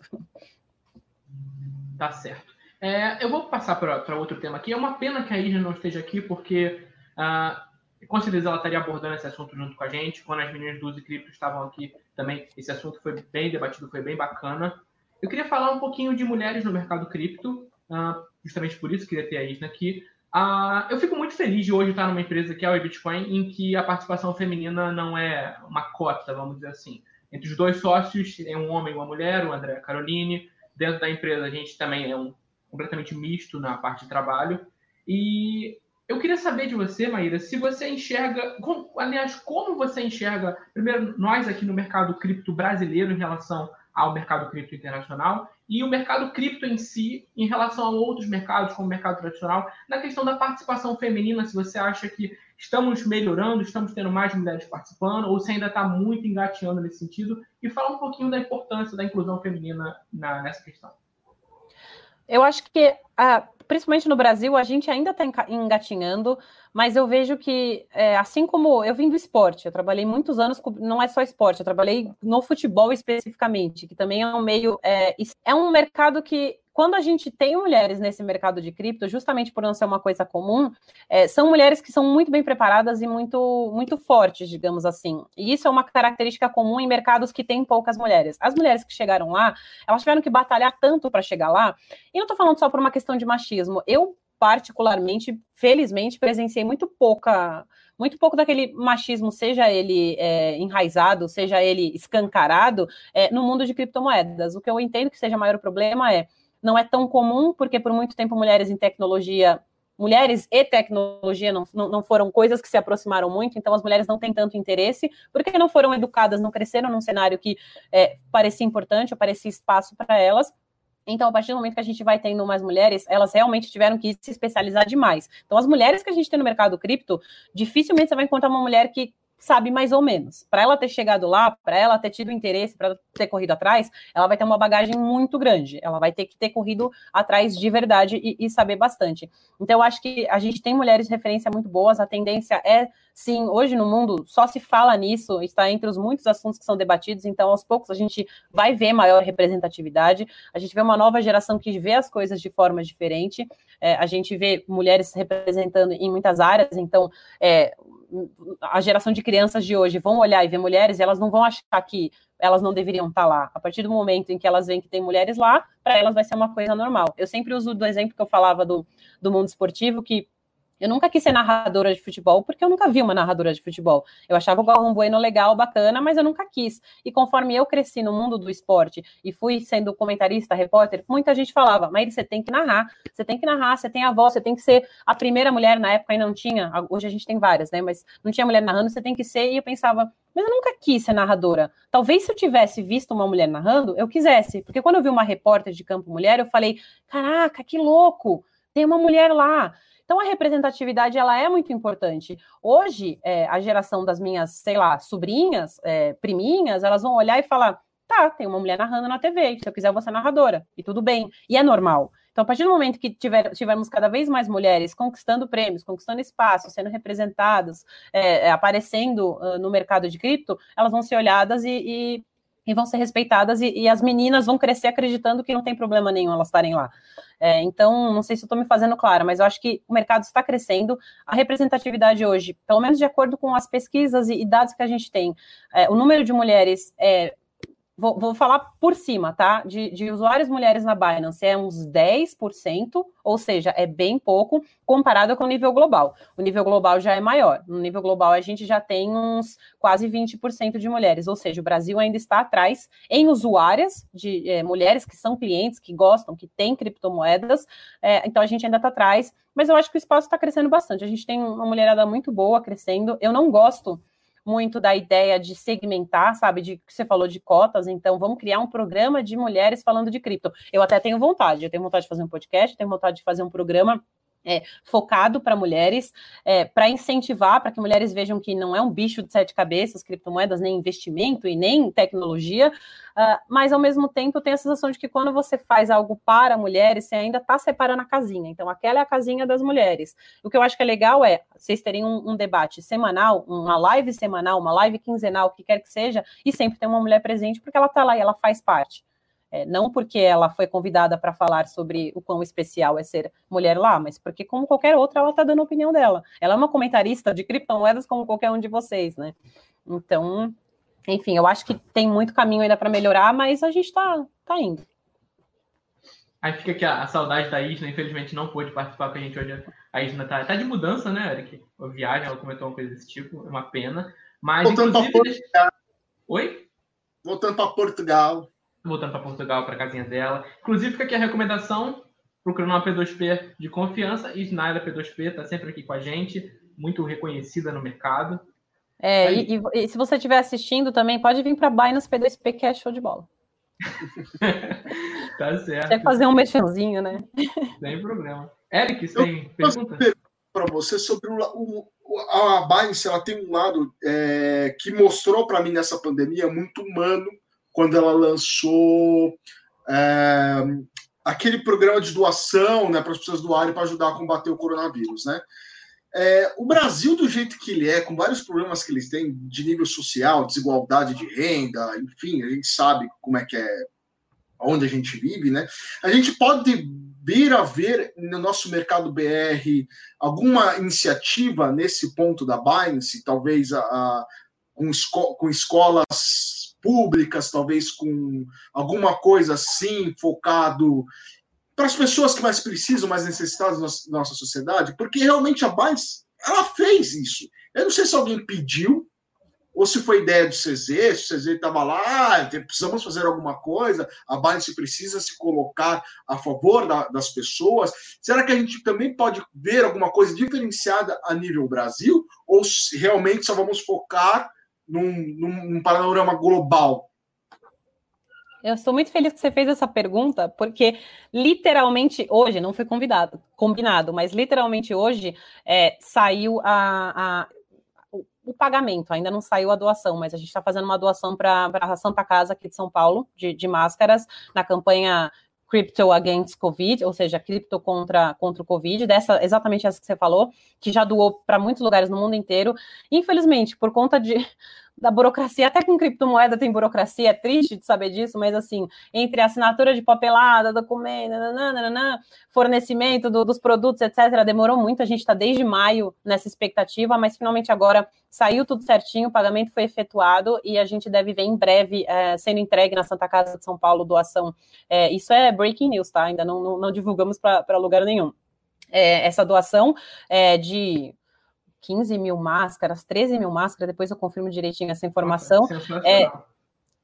Tá certo. É, eu vou passar para outro tema aqui. É uma pena que a Isla não esteja aqui, porque uh, com certeza ela estaria abordando esse assunto junto com a gente. Quando as meninas do Uzi Cripto estavam aqui também, esse assunto foi bem debatido, foi bem bacana. Eu queria falar um pouquinho de mulheres no mercado cripto, uh, justamente por isso queria ter a Isna aqui. Uh, eu fico muito feliz de hoje estar numa empresa que é o Bitcoin, em que a participação feminina não é uma cota, vamos dizer assim. Entre os dois sócios, é um homem e uma mulher, o André Caroline. Dentro da empresa, a gente também é um completamente misto na parte de trabalho. E eu queria saber de você, Maíra, se você enxerga, aliás, como você enxerga, primeiro, nós aqui no mercado cripto brasileiro em relação ao mercado cripto internacional e o mercado cripto em si em relação a outros mercados, como o mercado tradicional, na questão da participação feminina, se você acha que estamos melhorando, estamos tendo mais mulheres participando, ou se ainda está muito engateando nesse sentido, e falar um pouquinho da importância da inclusão feminina na, nessa questão. Eu acho que, ah, principalmente no Brasil, a gente ainda está engatinhando, mas eu vejo que, é, assim como eu vim do esporte, eu trabalhei muitos anos, com, não é só esporte, eu trabalhei no futebol especificamente, que também é um meio, é, é um mercado que quando a gente tem mulheres nesse mercado de cripto, justamente por não ser uma coisa comum, é, são mulheres que são muito bem preparadas e muito, muito fortes, digamos assim. E isso é uma característica comum em mercados que têm poucas mulheres. As mulheres que chegaram lá, elas tiveram que batalhar tanto para chegar lá. E não estou falando só por uma questão de machismo. Eu particularmente, felizmente, presenciei muito pouca muito pouco daquele machismo, seja ele é, enraizado, seja ele escancarado, é, no mundo de criptomoedas. O que eu entendo que seja o maior problema é não é tão comum, porque por muito tempo mulheres em tecnologia mulheres e tecnologia não, não, foram coisas que se aproximaram muito, então as mulheres não têm tanto interesse, porque não foram educadas, não cresceram num cenário que é, parecia importante ou parecia espaço para elas. Então, a partir do momento que a gente vai tendo mais mulheres, elas realmente tiveram que se especializar demais. Então, as mulheres que a gente tem no mercado cripto, dificilmente você vai encontrar uma mulher que sabe mais ou menos. Para ela ter chegado lá, para ela ter tido interesse, para ter corrido atrás, ela vai ter uma bagagem muito grande. Ela vai ter que ter corrido atrás de verdade e, e saber bastante. Então, eu acho que a gente tem mulheres de referência muito boas. A tendência é, sim, hoje no mundo só se fala nisso, está entre os muitos assuntos que são debatidos. Então, aos poucos, a gente vai ver maior representatividade. A gente vê uma nova geração que vê as coisas de forma diferente. É, a gente vê mulheres representando em muitas áreas. Então, é, a geração de crianças de hoje vão olhar e ver mulheres, e elas não vão achar que elas não deveriam estar lá. A partir do momento em que elas veem que tem mulheres lá, para elas vai ser uma coisa normal. Eu sempre uso do exemplo que eu falava do, do mundo esportivo, que eu nunca quis ser narradora de futebol, porque eu nunca vi uma narradora de futebol. Eu achava o Galvão Bueno legal, bacana, mas eu nunca quis. E conforme eu cresci no mundo do esporte e fui sendo comentarista, repórter, muita gente falava, mas você tem que narrar, você tem que narrar, você tem a voz, você tem que ser a primeira mulher, na época ainda não tinha, hoje a gente tem várias, né? Mas não tinha mulher narrando, você tem que ser. E eu pensava, mas eu nunca quis ser narradora. Talvez se eu tivesse visto uma mulher narrando, eu quisesse. Porque quando eu vi uma repórter de campo mulher, eu falei, caraca, que louco, tem uma mulher lá. Então, a representatividade ela é muito importante. Hoje, é, a geração das minhas, sei lá, sobrinhas, é, priminhas, elas vão olhar e falar: tá, tem uma mulher narrando na TV, se eu quiser, eu vou ser narradora, e tudo bem, e é normal. Então, a partir do momento que tiver, tivermos cada vez mais mulheres conquistando prêmios, conquistando espaço, sendo representadas, é, é aparecendo uh, no mercado de cripto, elas vão ser olhadas e, e e vão ser respeitadas e, e, as meninas vão crescer acreditando que não tem problema nenhum elas estarem lá. É, então, não sei se eu estou me fazendo clara, mas eu acho que o mercado está crescendo. A representatividade hoje, pelo menos de acordo com as pesquisas e, e dados que a gente tem, é, o número de mulheres é, Vou, vou, falar por cima, tá? De, de, usuários mulheres na Binance é uns 10%, ou seja, é bem pouco comparado com o nível global. O nível global já é maior. No nível global, a gente já tem uns quase 20% de mulheres, ou seja, o Brasil ainda está atrás em usuárias de é, mulheres que são clientes, que gostam, que têm criptomoedas. É, então, a gente ainda está atrás, mas eu acho que o espaço está crescendo bastante. A gente tem uma mulherada muito boa crescendo. Eu não gosto muito da ideia de segmentar, sabe? De que você falou de cotas, então vamos criar um programa de mulheres falando de cripto. Eu até tenho vontade, eu tenho vontade de fazer um podcast, tenho vontade de fazer um programa é, focado para mulheres, é, para incentivar, para que mulheres vejam que não é um bicho de sete cabeças, criptomoedas, nem investimento e nem tecnologia, uh, mas ao mesmo tempo tem a sensação de que quando você faz algo para mulheres, você ainda está separando a casinha. Então, aquela é a casinha das mulheres. O que eu acho que é legal é vocês terem um, um debate semanal, uma live semanal, uma live quinzenal, o que quer que seja, e sempre ter uma mulher presente, porque ela está lá e ela faz parte. É, não porque ela foi convidada para falar sobre o quão especial é ser mulher lá, mas porque, como qualquer outra, ela está dando a opinião dela. Ela é uma comentarista de criptomoedas como qualquer um de vocês, né? Então, enfim, eu acho que tem muito caminho ainda para melhorar, mas a gente está tá indo. Aí fica aqui a, a, saudade da Isna, infelizmente não pôde participar com a gente hoje. A Isna tá, tá de mudança, né, Eric? A viagem, ela comentou uma coisa desse tipo, é uma pena. Mas, Voltando inclusive. Pra Oi? Voltando para Portugal voltando para Portugal, para a casinha dela. Inclusive, fica aqui a recomendação, procurando uma P2P de confiança. E Snyder P2P está sempre aqui com a gente, muito reconhecida no mercado. É, e, e, e, se você estiver assistindo também, pode vir para Binance P2P, que é show de bola. *laughs* tá certo. Quer fazer um mexãozinho, né? Sem problema. Eric, você tem pergunta? Para você sobre o, o, a Binance, ela tem um lado é, que mostrou para mim nessa pandemia muito humano, quando ela lançou é, aquele programa de doação né, para as pessoas doarem para ajudar a combater o coronavírus. Né? É, o Brasil, do jeito que ele é, com vários problemas que eles têm de nível social, desigualdade de renda, enfim, a gente sabe como é que é, onde a gente vive, né? A gente pode vir a ver no nosso mercado BR alguma iniciativa nesse ponto da Binance, talvez a, a com, esco com escolas públicas, talvez com alguma coisa assim, focado para as pessoas que mais precisam, mais necessitadas da nossa sociedade, porque realmente a BAIS, ela fez isso. Eu não sei se alguém pediu, ou se foi ideia do CZ, se o CZ estava lá, ah, precisamos fazer alguma coisa, a Binance precisa se colocar a favor da, das pessoas. Será que a gente também pode ver alguma coisa diferenciada a nível Brasil? Ou realmente só vamos focar num, num, panorama global? Eu estou muito feliz que você fez essa pergunta, porque literalmente hoje, não foi convidado, combinado, mas literalmente hoje é, saiu a, a o pagamento, ainda não saiu a doação, mas a gente está fazendo uma doação para a Santa Casa aqui de São Paulo, de, de máscaras, na campanha Crypto Against Covid, ou seja, cripto contra, contra o Covid, dessa exatamente essa que você falou, que já doou para muitos lugares no mundo inteiro. Infelizmente, por conta de da burocracia, até com criptomoeda tem burocracia, é triste de saber disso, mas assim, entre assinatura de papelada, documento, nananana, fornecimento do, dos produtos, etc., demorou muito, a gente está desde maio nessa expectativa, mas finalmente agora saiu tudo certinho, o pagamento foi efetuado e a gente deve ver em breve é, sendo entregue na Santa Casa de São Paulo doação. É, isso é breaking news, tá? Ainda não, não, não divulgamos para lugar nenhum. É, essa doação de 15 mil máscaras, 13 mil máscaras, depois eu confirmo direitinho essa informação. É,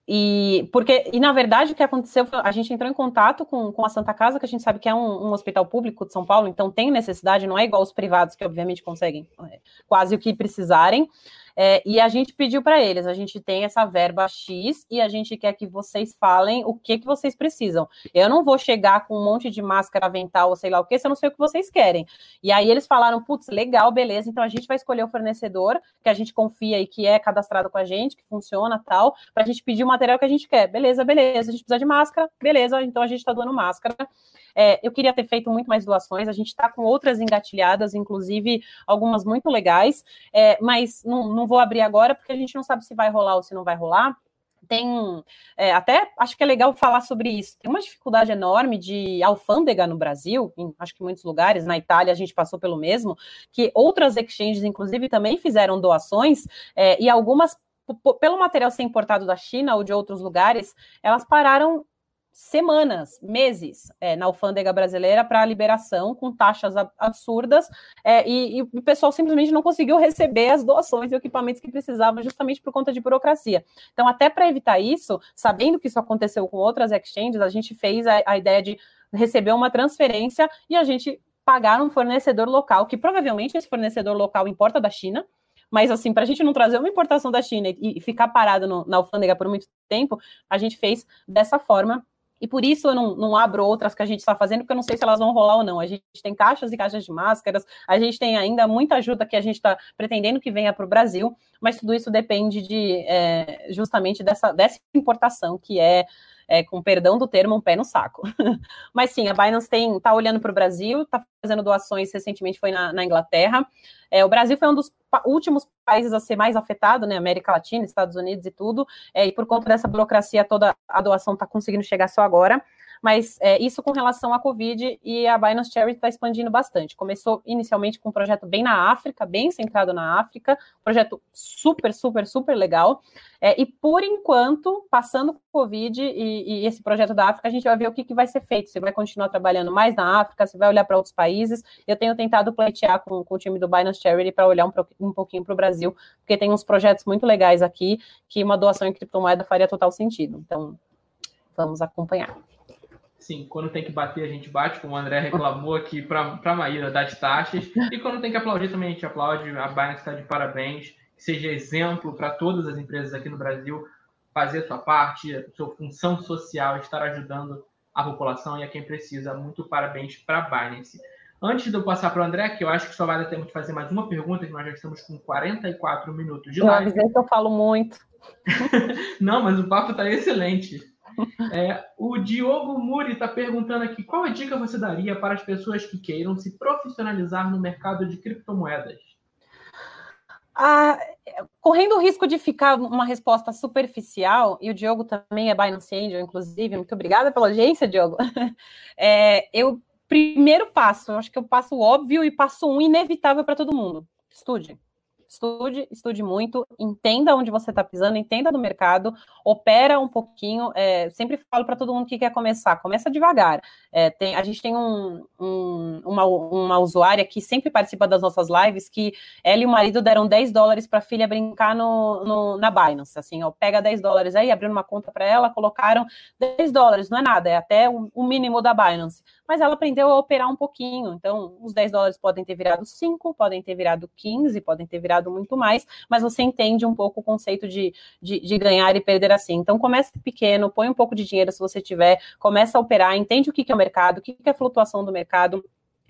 e porque, e na verdade, o que aconteceu a gente entrou em contato com, com a Santa Casa, que a gente sabe que é um, um hospital público de São Paulo, então tem necessidade, não é igual os privados, que obviamente conseguem é, quase o que precisarem. É, e a gente pediu para eles, a gente tem essa verba X e a gente quer que vocês falem o que, que vocês precisam. Eu não vou chegar com um monte de máscara avental ou sei lá o que, se eu não sei o que vocês querem. E aí eles falaram, putz, legal, beleza, então a gente vai escolher o fornecedor que a gente confia e que é cadastrado com a gente, que funciona tal, para a gente pedir o material que a gente quer. Beleza, beleza, a gente precisa de máscara, beleza, então a gente está doando máscara. É, eu queria ter feito muito mais doações, a gente está com outras engatilhadas, inclusive algumas muito legais, é, mas não, não vou abrir agora porque a gente não sabe se vai rolar ou se não vai rolar tem é, até acho que é legal falar sobre isso. Tem uma dificuldade enorme de alfândega no Brasil, em, acho que em muitos lugares, na Itália a gente passou pelo mesmo, que outras exchanges, inclusive, também fizeram doações, é, e algumas, pelo material ser importado da China ou de outros lugares, elas pararam semanas, meses é, na alfândega brasileira para a liberação, com taxas absurdas, é, e, e, o pessoal simplesmente não conseguiu receber as doações e equipamentos que precisava, justamente por conta de burocracia. Então, até para evitar isso, sabendo que isso aconteceu com outras exchanges, a gente fez a, a ideia de receber uma transferência e a gente pagar um fornecedor local, que provavelmente esse fornecedor local importa da China, mas, assim, para a gente não trazer uma importação da China e, e ficar parado no, na alfândega por muito tempo, a gente fez dessa forma e por isso eu não, não abro outras que a gente está fazendo, porque eu não sei se elas vão rolar ou não. A gente tem caixas e caixas de máscaras, a gente tem ainda muita ajuda que a gente está pretendendo que venha para o Brasil, mas tudo isso depende de é, justamente dessa, dessa importação que é é, com perdão do termo, um pé no saco. *laughs* Mas sim, a Binance está olhando para o Brasil, está fazendo doações, recentemente foi na, na Inglaterra. É, o Brasil foi um dos últimos países a ser mais afetado, né? América Latina, Estados Unidos e tudo, é, e por conta dessa burocracia toda, a doação está conseguindo chegar só agora. Mas é, isso com relação à Covid e a Binance Charity está expandindo bastante. Começou inicialmente com um projeto bem na África, bem centrado na África, projeto super, super, super legal. É, e por enquanto, passando Covid e, e, esse projeto da África, a gente vai ver o que, que vai ser feito. Você vai continuar trabalhando mais na África, você vai olhar para outros países. Eu tenho tentado pleitear com, com o time do Binance Charity para olhar um, um pouquinho para o Brasil, porque tem uns projetos muito legais aqui que uma doação em criptomoeda faria total sentido. Então, vamos acompanhar. Sim, quando tem que bater, a gente bate, como o André reclamou aqui para a Maíra das taxas. E quando tem que aplaudir, também a gente aplaude. A Binance está de parabéns. Que seja exemplo para todas as empresas aqui no Brasil fazer sua parte, sua função social, estar ajudando a população e a quem precisa. Muito parabéns para a Binance. Antes de eu passar para o André, que eu acho que só vai dar tempo de fazer mais uma pergunta, que nós já estamos com 44 minutos de live. Eu avisei que eu falo muito. *laughs* Não, mas o papo está excelente. É, o Diogo Muri está perguntando aqui: qual a dica você daria para as pessoas que queiram se profissionalizar no mercado de criptomoedas? Ah, correndo o risco de ficar uma resposta superficial, e o Diogo também é Binance Angel, inclusive, muito obrigada pela audiência, Diogo. *laughs* É, eu, primeiro passo, acho que eu passo óbvio e passo um inevitável para todo mundo: estude estude, estude muito, entenda onde você está pisando, entenda do mercado, opera um pouquinho. É, sempre falo para todo mundo que quer começar, começa devagar. É, tem, a gente tem um, um, uma, uma usuária que sempre participa das nossas lives, que ela e o marido deram 10 dólares para a filha brincar no, no, na Binance. Assim, ó, pega 10 dólares aí, abriram uma conta para ela, colocaram 10 dólares, não é nada, é até o, o mínimo da Binance mas ela aprendeu a operar um pouquinho. Então, os 10 dólares podem ter virado 5, podem ter virado 15, podem ter virado muito mais, mas você entende um pouco o conceito de, de, de ganhar e perder assim. Então, comece pequeno, põe um pouco de dinheiro se você tiver, começa a operar, entende o que é o mercado, o que é a flutuação do mercado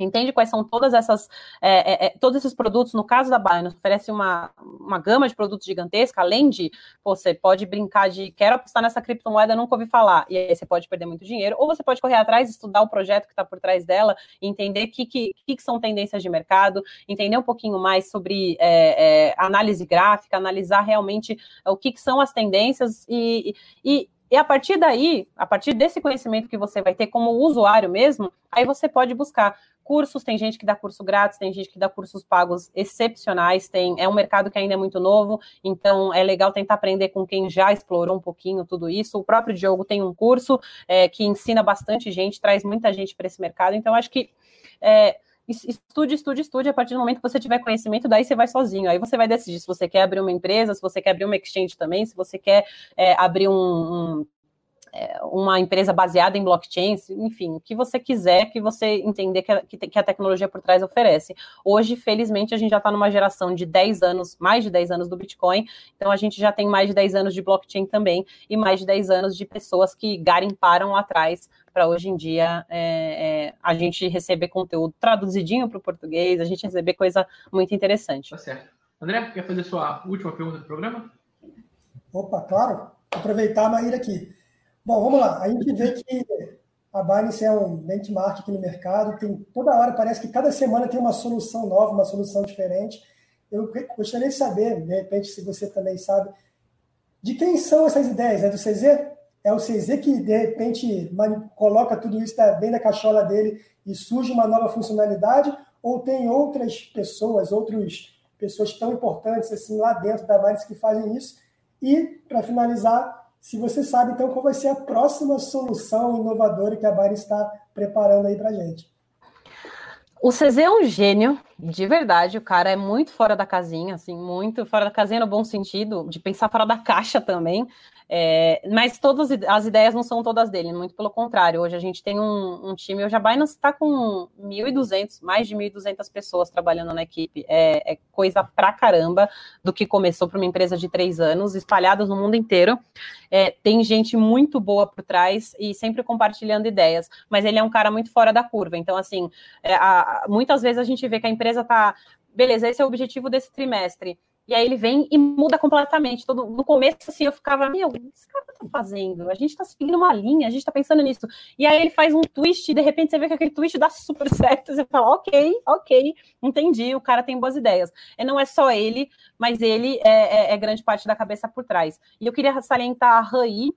entende quais são todas essas, é, é, é, todos esses produtos. No caso da Binance, oferece uma, uma gama de produtos gigantesca, além de você pode brincar de quero apostar nessa criptomoeda, nunca ouvi falar, e aí você pode perder muito dinheiro, ou você pode correr atrás, estudar o projeto que está por trás dela, entender o que, que, que, são tendências de mercado, entender um pouquinho mais sobre é, é, análise gráfica, analisar realmente o que, que são as tendências e, e e a partir daí, a partir desse conhecimento que você vai ter como usuário mesmo, aí você pode buscar cursos, tem gente que dá curso grátis, tem gente que dá cursos pagos excepcionais, tem, é um mercado que ainda é muito novo, então é legal tentar aprender com quem já explorou um pouquinho tudo isso. O próprio Diogo tem um curso é, que ensina bastante gente, traz muita gente para esse mercado, então acho que é, estude, estude, estude. A partir do momento que você tiver conhecimento, daí você vai sozinho. Aí você vai decidir se você quer abrir uma empresa, se você quer abrir uma exchange também, se você quer é, abrir um, um é, uma empresa baseada em blockchain, enfim, o que você quiser, que você entender que a, que a tecnologia por trás oferece. Hoje, felizmente, a gente já está numa geração de 10 anos, mais de 10 anos do Bitcoin, então a gente já tem mais de 10 anos de blockchain também, e mais de 10 anos de pessoas que garimparam atrás para hoje em dia é, é, a gente receber conteúdo traduzidinho para o português, a gente receber coisa muito interessante. Tá certo. André, quer fazer sua última pergunta do programa? Opa, claro. Aproveitar a Maíra aqui. Bom, vamos lá. A gente vê que a Binance é um benchmark aqui no mercado, tem toda hora, parece que cada semana tem uma solução nova, uma solução diferente. Eu gostaria de saber, de repente, se você também sabe, de quem são essas ideias? É do CZ? É o CZ que, de repente, coloca tudo isso bem na cachola dele e surge uma nova funcionalidade? Ou tem outras pessoas, outras pessoas tão importantes assim lá dentro da Binance que fazem isso? E, para finalizar, se você sabe, então, qual vai ser a próxima solução inovadora que a Binance está preparando aí para a gente. O CZ é um gênio, de verdade. O cara é muito fora da casinha, assim, muito fora da casinha no bom sentido, de pensar fora da caixa também. É, mas todas as ideias não são todas dele, muito pelo contrário. Hoje a gente tem um, um time, hoje a Binance está com 1.200, mais de 1.200 pessoas trabalhando na equipe. É, é, coisa pra caramba do que começou para uma empresa de três anos, espalhadas no mundo inteiro. É, tem gente muito boa por trás e sempre compartilhando ideias, mas ele é um cara muito fora da curva. Então, assim, é, a, muitas vezes a gente vê que a empresa está beleza, esse é o objetivo desse trimestre. E aí ele vem e muda completamente. Todo, no começo, assim, eu ficava, meu, o que esse cara tá fazendo? A gente tá seguindo uma linha, a gente tá pensando nisso. E aí ele faz um twist e de repente você vê que aquele twist dá super *laughs* certo. Você fala, ok, ok, entendi, o cara tem boas ideias. E não é só ele, mas ele é, é, é grande parte da cabeça por trás. E eu queria salientar a Raí,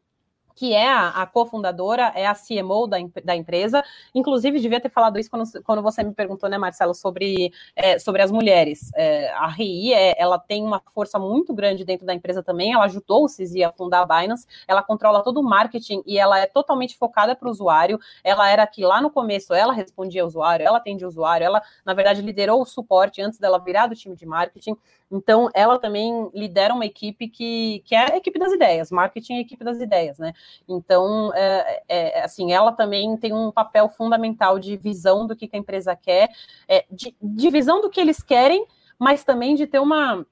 que é a, a cofundadora, é a CMO da, da empresa. Inclusive, devia ter falado isso quando, quando você me perguntou, né, Marcelo, sobre, é, sobre as mulheres. É, a RI, é, ela tem uma força muito grande dentro da empresa também, ela ajudou o CISI a fundar a Binance, ela controla todo o marketing e ela é totalmente focada para o usuário. Ela era que lá no começo ela respondia ao usuário, ela atendia o usuário, ela, na verdade, liderou o suporte antes dela virar do time de marketing. Então, ela também lidera uma equipe que, que é a equipe das ideias, marketing é a equipe das ideias, né? Então, é, é, assim, ela também tem um papel fundamental de visão do que, a empresa quer, é, de, de visão do que eles querem, mas também de ter uma,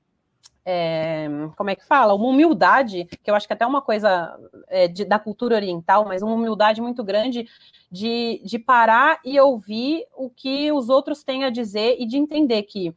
é, como é que fala? Uma humildade, que eu acho que é até uma coisa é, de, da cultura oriental, mas uma humildade muito grande de, de parar e ouvir o que os outros têm a dizer e de entender que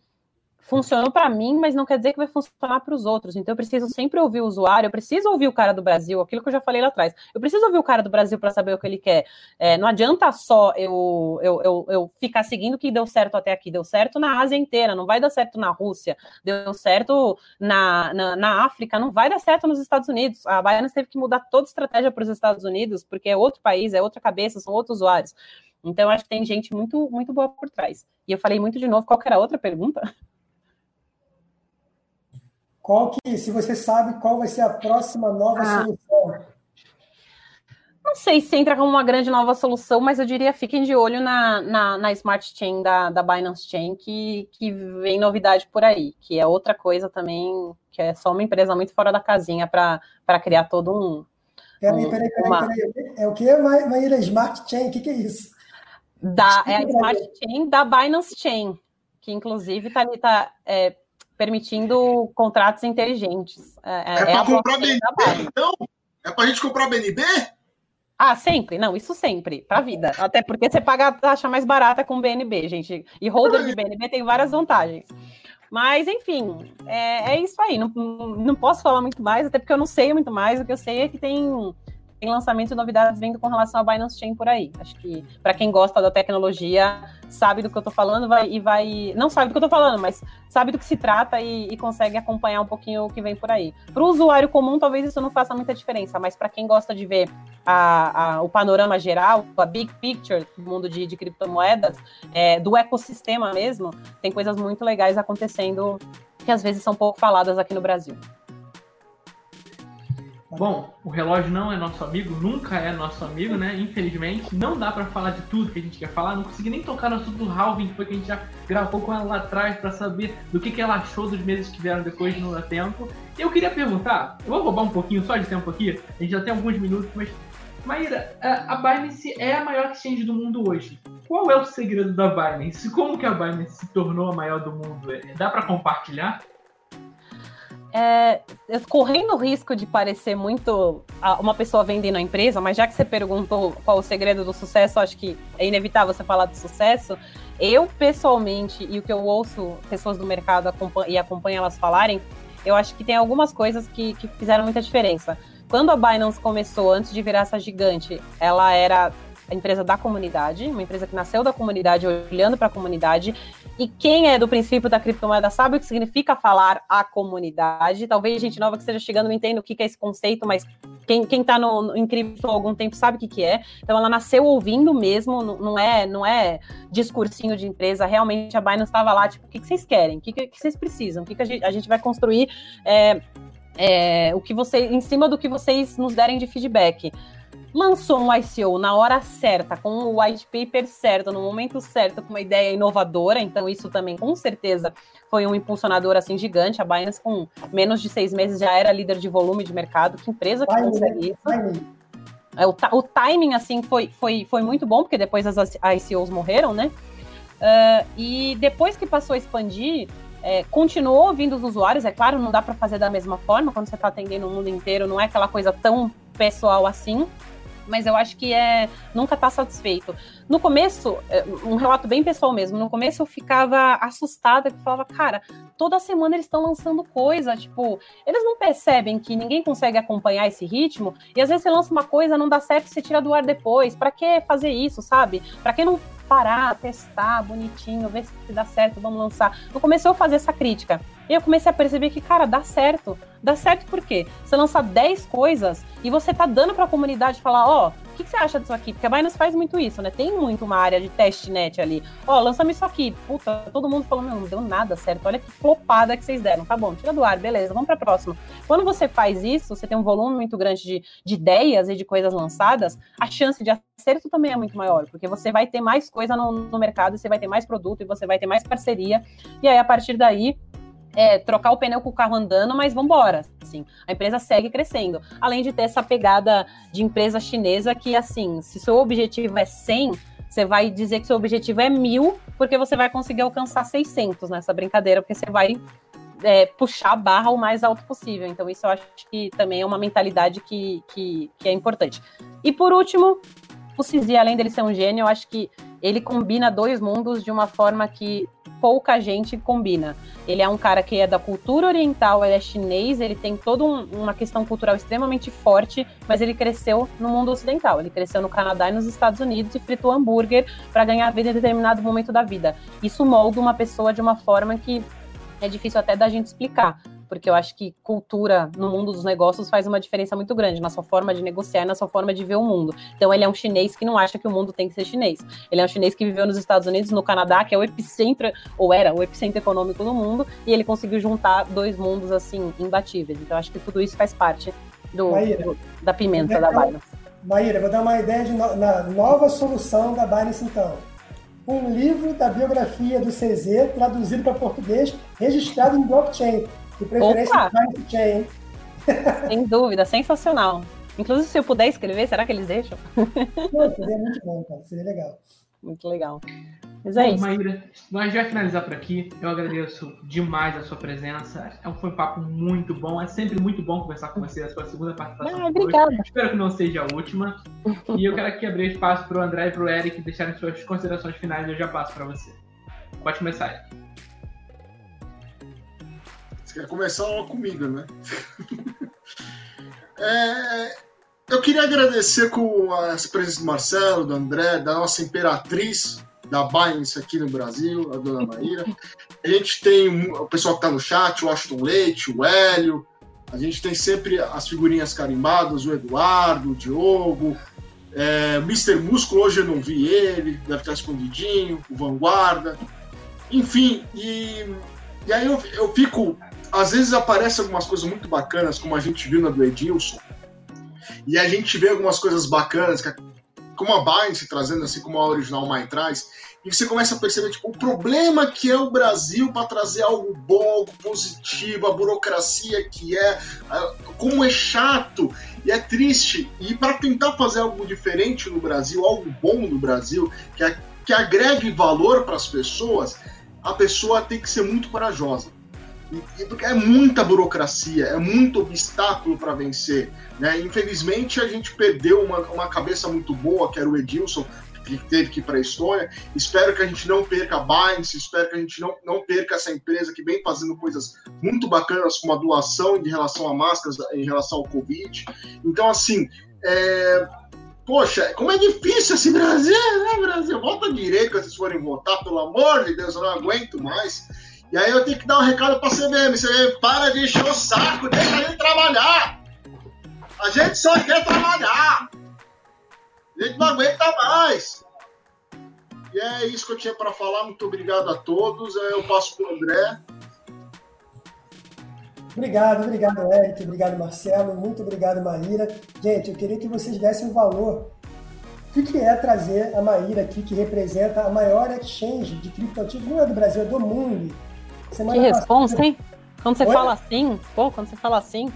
funcionou para mim, mas não quer dizer que vai funcionar para os outros. Então eu preciso sempre ouvir o usuário, eu preciso ouvir o cara do Brasil, aquilo que eu já falei lá atrás. Eu preciso ouvir o cara do Brasil para saber o que ele quer. É, não adianta só eu, eu, eu, eu, ficar seguindo o que deu certo até aqui. Deu certo na Ásia inteira, não vai dar certo na Rússia, deu certo na, na, na África, não vai dar certo nos Estados Unidos. A Baiana teve que mudar toda a estratégia para os Estados Unidos, porque é outro país, é outra cabeça, são outros usuários. Então, acho que tem gente muito, muito boa por trás. E eu falei muito de novo, qual era a outra pergunta? Qual que, se você sabe, qual vai ser a próxima nova ah. solução? Não sei se entra como uma grande nova solução, mas eu diria fiquem de olho na, na, na Smart Chain da, da Binance Chain, que, que vem novidade por aí, que é outra coisa também, que é só uma empresa muito fora da casinha para criar todo um. Peraí, peraí, peraí, uma... peraí. É o que, Maíra? Smart Chain? O que, que é isso? Da, é a Smart Chain da Binance Chain, que inclusive está tá, é, permitindo contratos inteligentes. É, é, é para comprar BNB, então? É para a gente comprar BNB? Ah, sempre? Não, isso sempre, para a vida. Até porque você paga a taxa mais barata com BNB, gente. E holder de BNB tem várias vantagens. Mas, enfim, é, é isso aí. Não, não posso falar muito mais, até porque eu não sei muito mais. O que eu sei é que tem tem lançamentos e novidades vindo com relação à Binance Chain por aí. Acho que para quem gosta da tecnologia, sabe do que eu estou falando vai, e vai. Não sabe do que eu estou falando, mas sabe do que se trata e, e consegue acompanhar um pouquinho o que vem por aí. Para o usuário comum, talvez isso não faça muita diferença, mas para quem gosta de ver a, a, o panorama geral, a big picture do mundo de, de criptomoedas, é, do ecossistema mesmo, tem coisas muito legais acontecendo que às vezes são pouco faladas aqui no Brasil. Bom, o relógio não é nosso amigo, nunca é nosso amigo, né? Infelizmente, não dá para falar de tudo que a gente quer falar. Não consegui nem tocar no assunto do Halving, que foi que a gente já gravou com ela lá atrás para saber do que, que ela achou dos meses que vieram depois no tempo. Eu queria perguntar, eu vou roubar um pouquinho só de tempo aqui, a gente já tem alguns minutos, mas Maíra, a Binance é a maior exchange do mundo hoje. Qual é o segredo da Binance? Como que a Binance se tornou a maior do mundo? Dá para compartilhar? É, correndo o risco de parecer muito uma pessoa vendendo a empresa, mas já que você perguntou qual o segredo do sucesso, acho que é inevitável você falar do sucesso. Eu, pessoalmente, e o que eu ouço pessoas do mercado e acompanho elas falarem, eu acho que tem algumas coisas que, que fizeram muita diferença. Quando a Binance começou, antes de virar essa gigante, ela era empresa da comunidade, uma empresa que nasceu da comunidade, olhando para a comunidade. E quem é do princípio da criptomoeda sabe o que significa falar a comunidade. Talvez gente nova que esteja chegando não entenda o que é esse conceito, mas quem, quem tá no, no, em cripto há algum tempo sabe o que, que é. Então ela nasceu ouvindo mesmo, não, é não é discursinho de empresa. Realmente a Binance estava lá, tipo, o que, que vocês querem? O que, que, que vocês precisam? O que, que a, gente, a gente vai construir? É, é, o que você, em cima do que vocês nos derem de feedback lançou um ICO na hora certa, com o white paper certo, no momento certo, com uma ideia inovadora, então isso também com certeza foi um impulsionador assim gigante. A Binance com menos de seis meses já era líder de volume de mercado. Que empresa que consegue isso? É, o, o, timing assim foi, foi, foi muito bom, porque depois as ICOs morreram, né? Uh, e depois que passou a expandir, é, continuou ouvindo os usuários, é claro, não dá para fazer da mesma forma, quando você está atendendo o mundo inteiro, não é aquela coisa tão pessoal assim, mas eu acho que é nunca tá satisfeito. No começo, é, um relato bem pessoal mesmo, no começo eu ficava assustada, que falava, cara, toda semana eles estão lançando coisa, tipo, eles não percebem que ninguém consegue acompanhar esse ritmo, e às vezes você lança uma coisa, não dá certo, você tira do ar depois. Para que fazer isso, sabe? Para que não parar, testar bonitinho, ver se dá certo, vamos lançar. No começo eu fazer essa crítica. E eu comecei a perceber que, cara, dá certo. Dá certo por quê? Você lança 10 coisas e você tá dando para a comunidade falar, ó, oh, o que, que, você acha disso aqui? Porque a Binance faz muito isso, né? Tem muito uma área de testnet ali. Ó, oh, lança-me isso aqui. Puta, todo mundo falou, meu, não deu nada certo. Olha que flopada que vocês deram. Tá bom, tira do ar, beleza, vamos pra próxima. Quando você faz isso, você tem um volume muito grande de, de ideias e de coisas lançadas, a chance de acerto também é muito maior, porque você vai ter mais coisa no, no mercado, você vai ter mais produto e você vai ter mais parceria. E aí, a partir daí, é, trocar o pneu com o carro andando, mas vamos embora. Assim, a empresa segue crescendo. Além de ter essa pegada de empresa chinesa que, assim, se seu objetivo é 100, você vai dizer que seu objetivo é mil, porque você vai conseguir alcançar 600 nessa brincadeira, porque você vai é, puxar a barra o mais alto possível. Então, isso eu acho que também é uma mentalidade que, que, que é importante. E por último, o Cizi, além dele ser um gênio, eu acho que ele combina dois mundos de uma forma que pouca gente combina. Ele é um cara que é da cultura oriental, ele é chinês, ele tem toda um, uma questão cultural extremamente forte, mas ele cresceu no mundo ocidental. Ele cresceu no Canadá e nos Estados Unidos e fritou hambúrguer para ganhar vida em determinado momento da vida. Isso molda uma pessoa de uma forma que é difícil até da gente explicar porque eu acho que cultura no mundo dos negócios faz uma diferença muito grande na sua forma de negociar na sua forma de ver o mundo. Então ele é um chinês que não acha que o mundo tem que ser chinês. Ele é um chinês que viveu nos Estados Unidos, no Canadá, que é o epicentro, ou era o epicentro econômico do mundo, e ele conseguiu juntar dois mundos assim imbatíveis. Então acho que tudo isso faz parte do, do da pimenta da Binance. Maíra, vou dar uma ideia de no, na nova solução da Binance, então. Um livro da biografia do CZ, traduzido para português, registrado em blockchain. De preferência Opa! Chain. *laughs* Sem dúvida, sensacional. Inclusive, se eu puder escrever, será que eles deixam? Não, seria muito bom, cara. Seria legal. Muito legal. Mas é Bom, isso. Maíra, nós já finalizar por aqui. Eu agradeço demais a sua presença. É foi um papo muito bom. É sempre muito bom conversar com você. A sua segunda participação. Ah, obrigada. Espero que não seja a última. e eu quero aqui abrir espaço para o André e para o Eric deixarem suas considerações finais. Eu já passo para você. Pode começar, Eric. Quer começar logo comigo, né? *laughs* é, eu queria agradecer com as presenças do Marcelo, do André, da nossa imperatriz da Binance aqui no Brasil, a dona Maíra. A gente tem o pessoal que está no chat, o Ashton Leite, o Hélio. A gente tem sempre as figurinhas carimbadas, o Eduardo, o Diogo, é, Mr. Músculo, hoje eu não vi ele, deve estar escondidinho, o Vanguarda. Enfim, e, e aí eu, eu fico. Às vezes aparecem algumas coisas muito bacanas, como a gente viu na do Edilson, e a gente vê algumas coisas bacanas, como a Binance trazendo, assim como a original mais traz, e você começa a perceber tipo, o problema que é o Brasil para trazer algo bom, algo positivo, a burocracia que é, como é chato e é triste. E para tentar fazer algo diferente no Brasil, algo bom no Brasil, que, que agregue valor para as pessoas, a pessoa tem que ser muito corajosa. É muita burocracia, é muito obstáculo para vencer. Né? Infelizmente, a gente perdeu uma, uma cabeça muito boa, que era o Edilson, que teve que ir para a Estônia. Espero que a gente não perca a Binance, espero que a gente não, não perca essa empresa que vem fazendo coisas muito bacanas, como a doação em relação a máscaras, em relação ao Covid. Então, assim, é... poxa, como é difícil esse Brasil, né, Brasil? Volta direito vocês forem votar, pelo amor de Deus, eu não aguento mais. E aí eu tenho que dar um recado pra CVM. CVM, para de encher o saco, deixa ele trabalhar. A gente só quer trabalhar. A gente não aguenta mais. E é isso que eu tinha para falar. Muito obrigado a todos. Eu passo para o André. Obrigado, obrigado, Eric. Obrigado, Marcelo. Muito obrigado, Maíra. Gente, eu queria que vocês dessem o valor. O que é trazer a Maíra aqui, que representa a maior exchange de criptoativos, não é do Brasil, é do mundo. Semana que responsa, hein? Quando você fala assim, pô, quando você fala assim.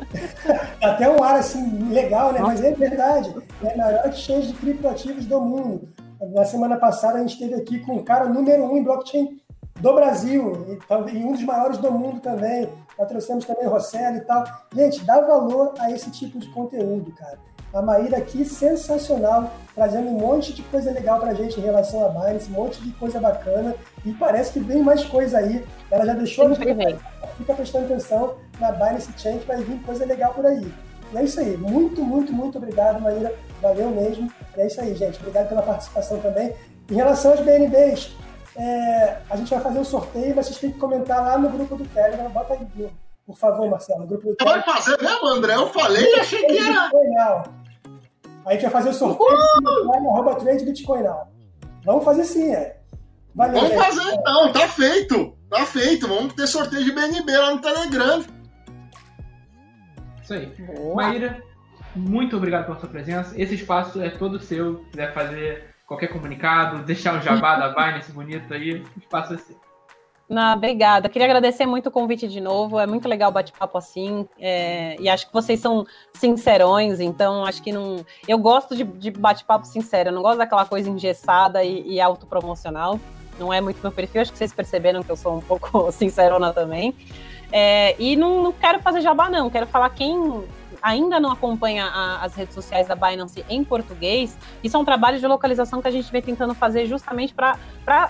*laughs* Até um ar assim legal, né? Nossa. Mas é verdade. É a maior exchange de criptoativos do mundo. Na semana passada a gente esteve aqui com o cara número um em blockchain do Brasil e, e um dos maiores do mundo também. Nós trouxemos também o Rosselli e tal. Gente, dá valor a esse tipo de conteúdo, cara. A Maíra aqui, sensacional, trazendo um monte de coisa legal pra gente em relação a Binance, um monte de coisa bacana. E parece que vem mais coisa aí. Ela já deixou. Sempre vem. Fica prestando atenção na Binance Chain, que vai vir coisa legal por aí. E é isso aí. Muito, muito, muito obrigado, Maíra. Valeu mesmo. E é isso aí, gente. Obrigado pela participação também. Em relação aos BNBs, é, a gente vai fazer um sorteio, mas vocês têm que comentar lá no grupo do Telegram. Bota aí, por favor, Marcelo. No grupo do Telegram. Vai fazer mesmo, André? Eu falei e achei que era. A gente vai fazer o sorteio no arroba trade Bitcoin Now. Vamos fazer sim, é. Valeu, Vamos gente. fazer então, tá feito. Tá feito. Vamos ter sorteio de BNB lá no Telegram. Isso aí. Boa. Maíra, muito obrigado pela sua presença. Esse espaço é todo seu. Se quiser fazer qualquer comunicado, deixar um jabá da Binance bonito aí, o espaço é seu. Não, obrigada. Queria agradecer muito o convite de novo. É muito legal bate-papo assim. É, e acho que vocês são sincerões, então acho que não. Eu gosto de, de bate-papo sincero, eu não gosto daquela coisa engessada e, e autopromocional. Não é muito meu perfil, acho que vocês perceberam que eu sou um pouco *laughs* sincerona também. É, e não, não quero fazer jabá, não. Quero falar quem ainda não acompanha a, as redes sociais da Binance em português, isso é um trabalho de localização que a gente vem tentando fazer justamente para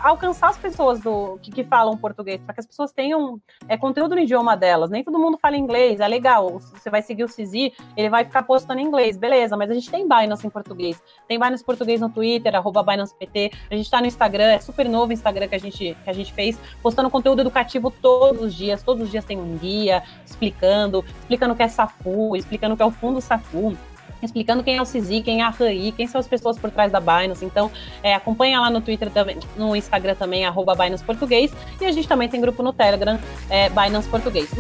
alcançar as pessoas do que, que falam português, para que as pessoas tenham é, conteúdo no idioma delas. Nem todo mundo fala inglês, é legal. Você vai seguir o Cizi, ele vai ficar postando em inglês, beleza, mas a gente tem Binance em português. Tem Binance português no Twitter, arroba BinancePT. A gente está no Instagram, é super novo o Instagram que a gente, que a gente fez, postando conteúdo educativo todos os dias. Todos os dias tem um guia explicando, explicando o que é SAFU, explicando explicando o que é o fundo SAFU, explicando quem é o CISI, quem é a RAI, quem são as pessoas por trás da Binance. Então, é, acompanha lá no Twitter também, no Instagram também, arroba Binance Português, e a gente também tem grupo no Telegram, é, Binance Português.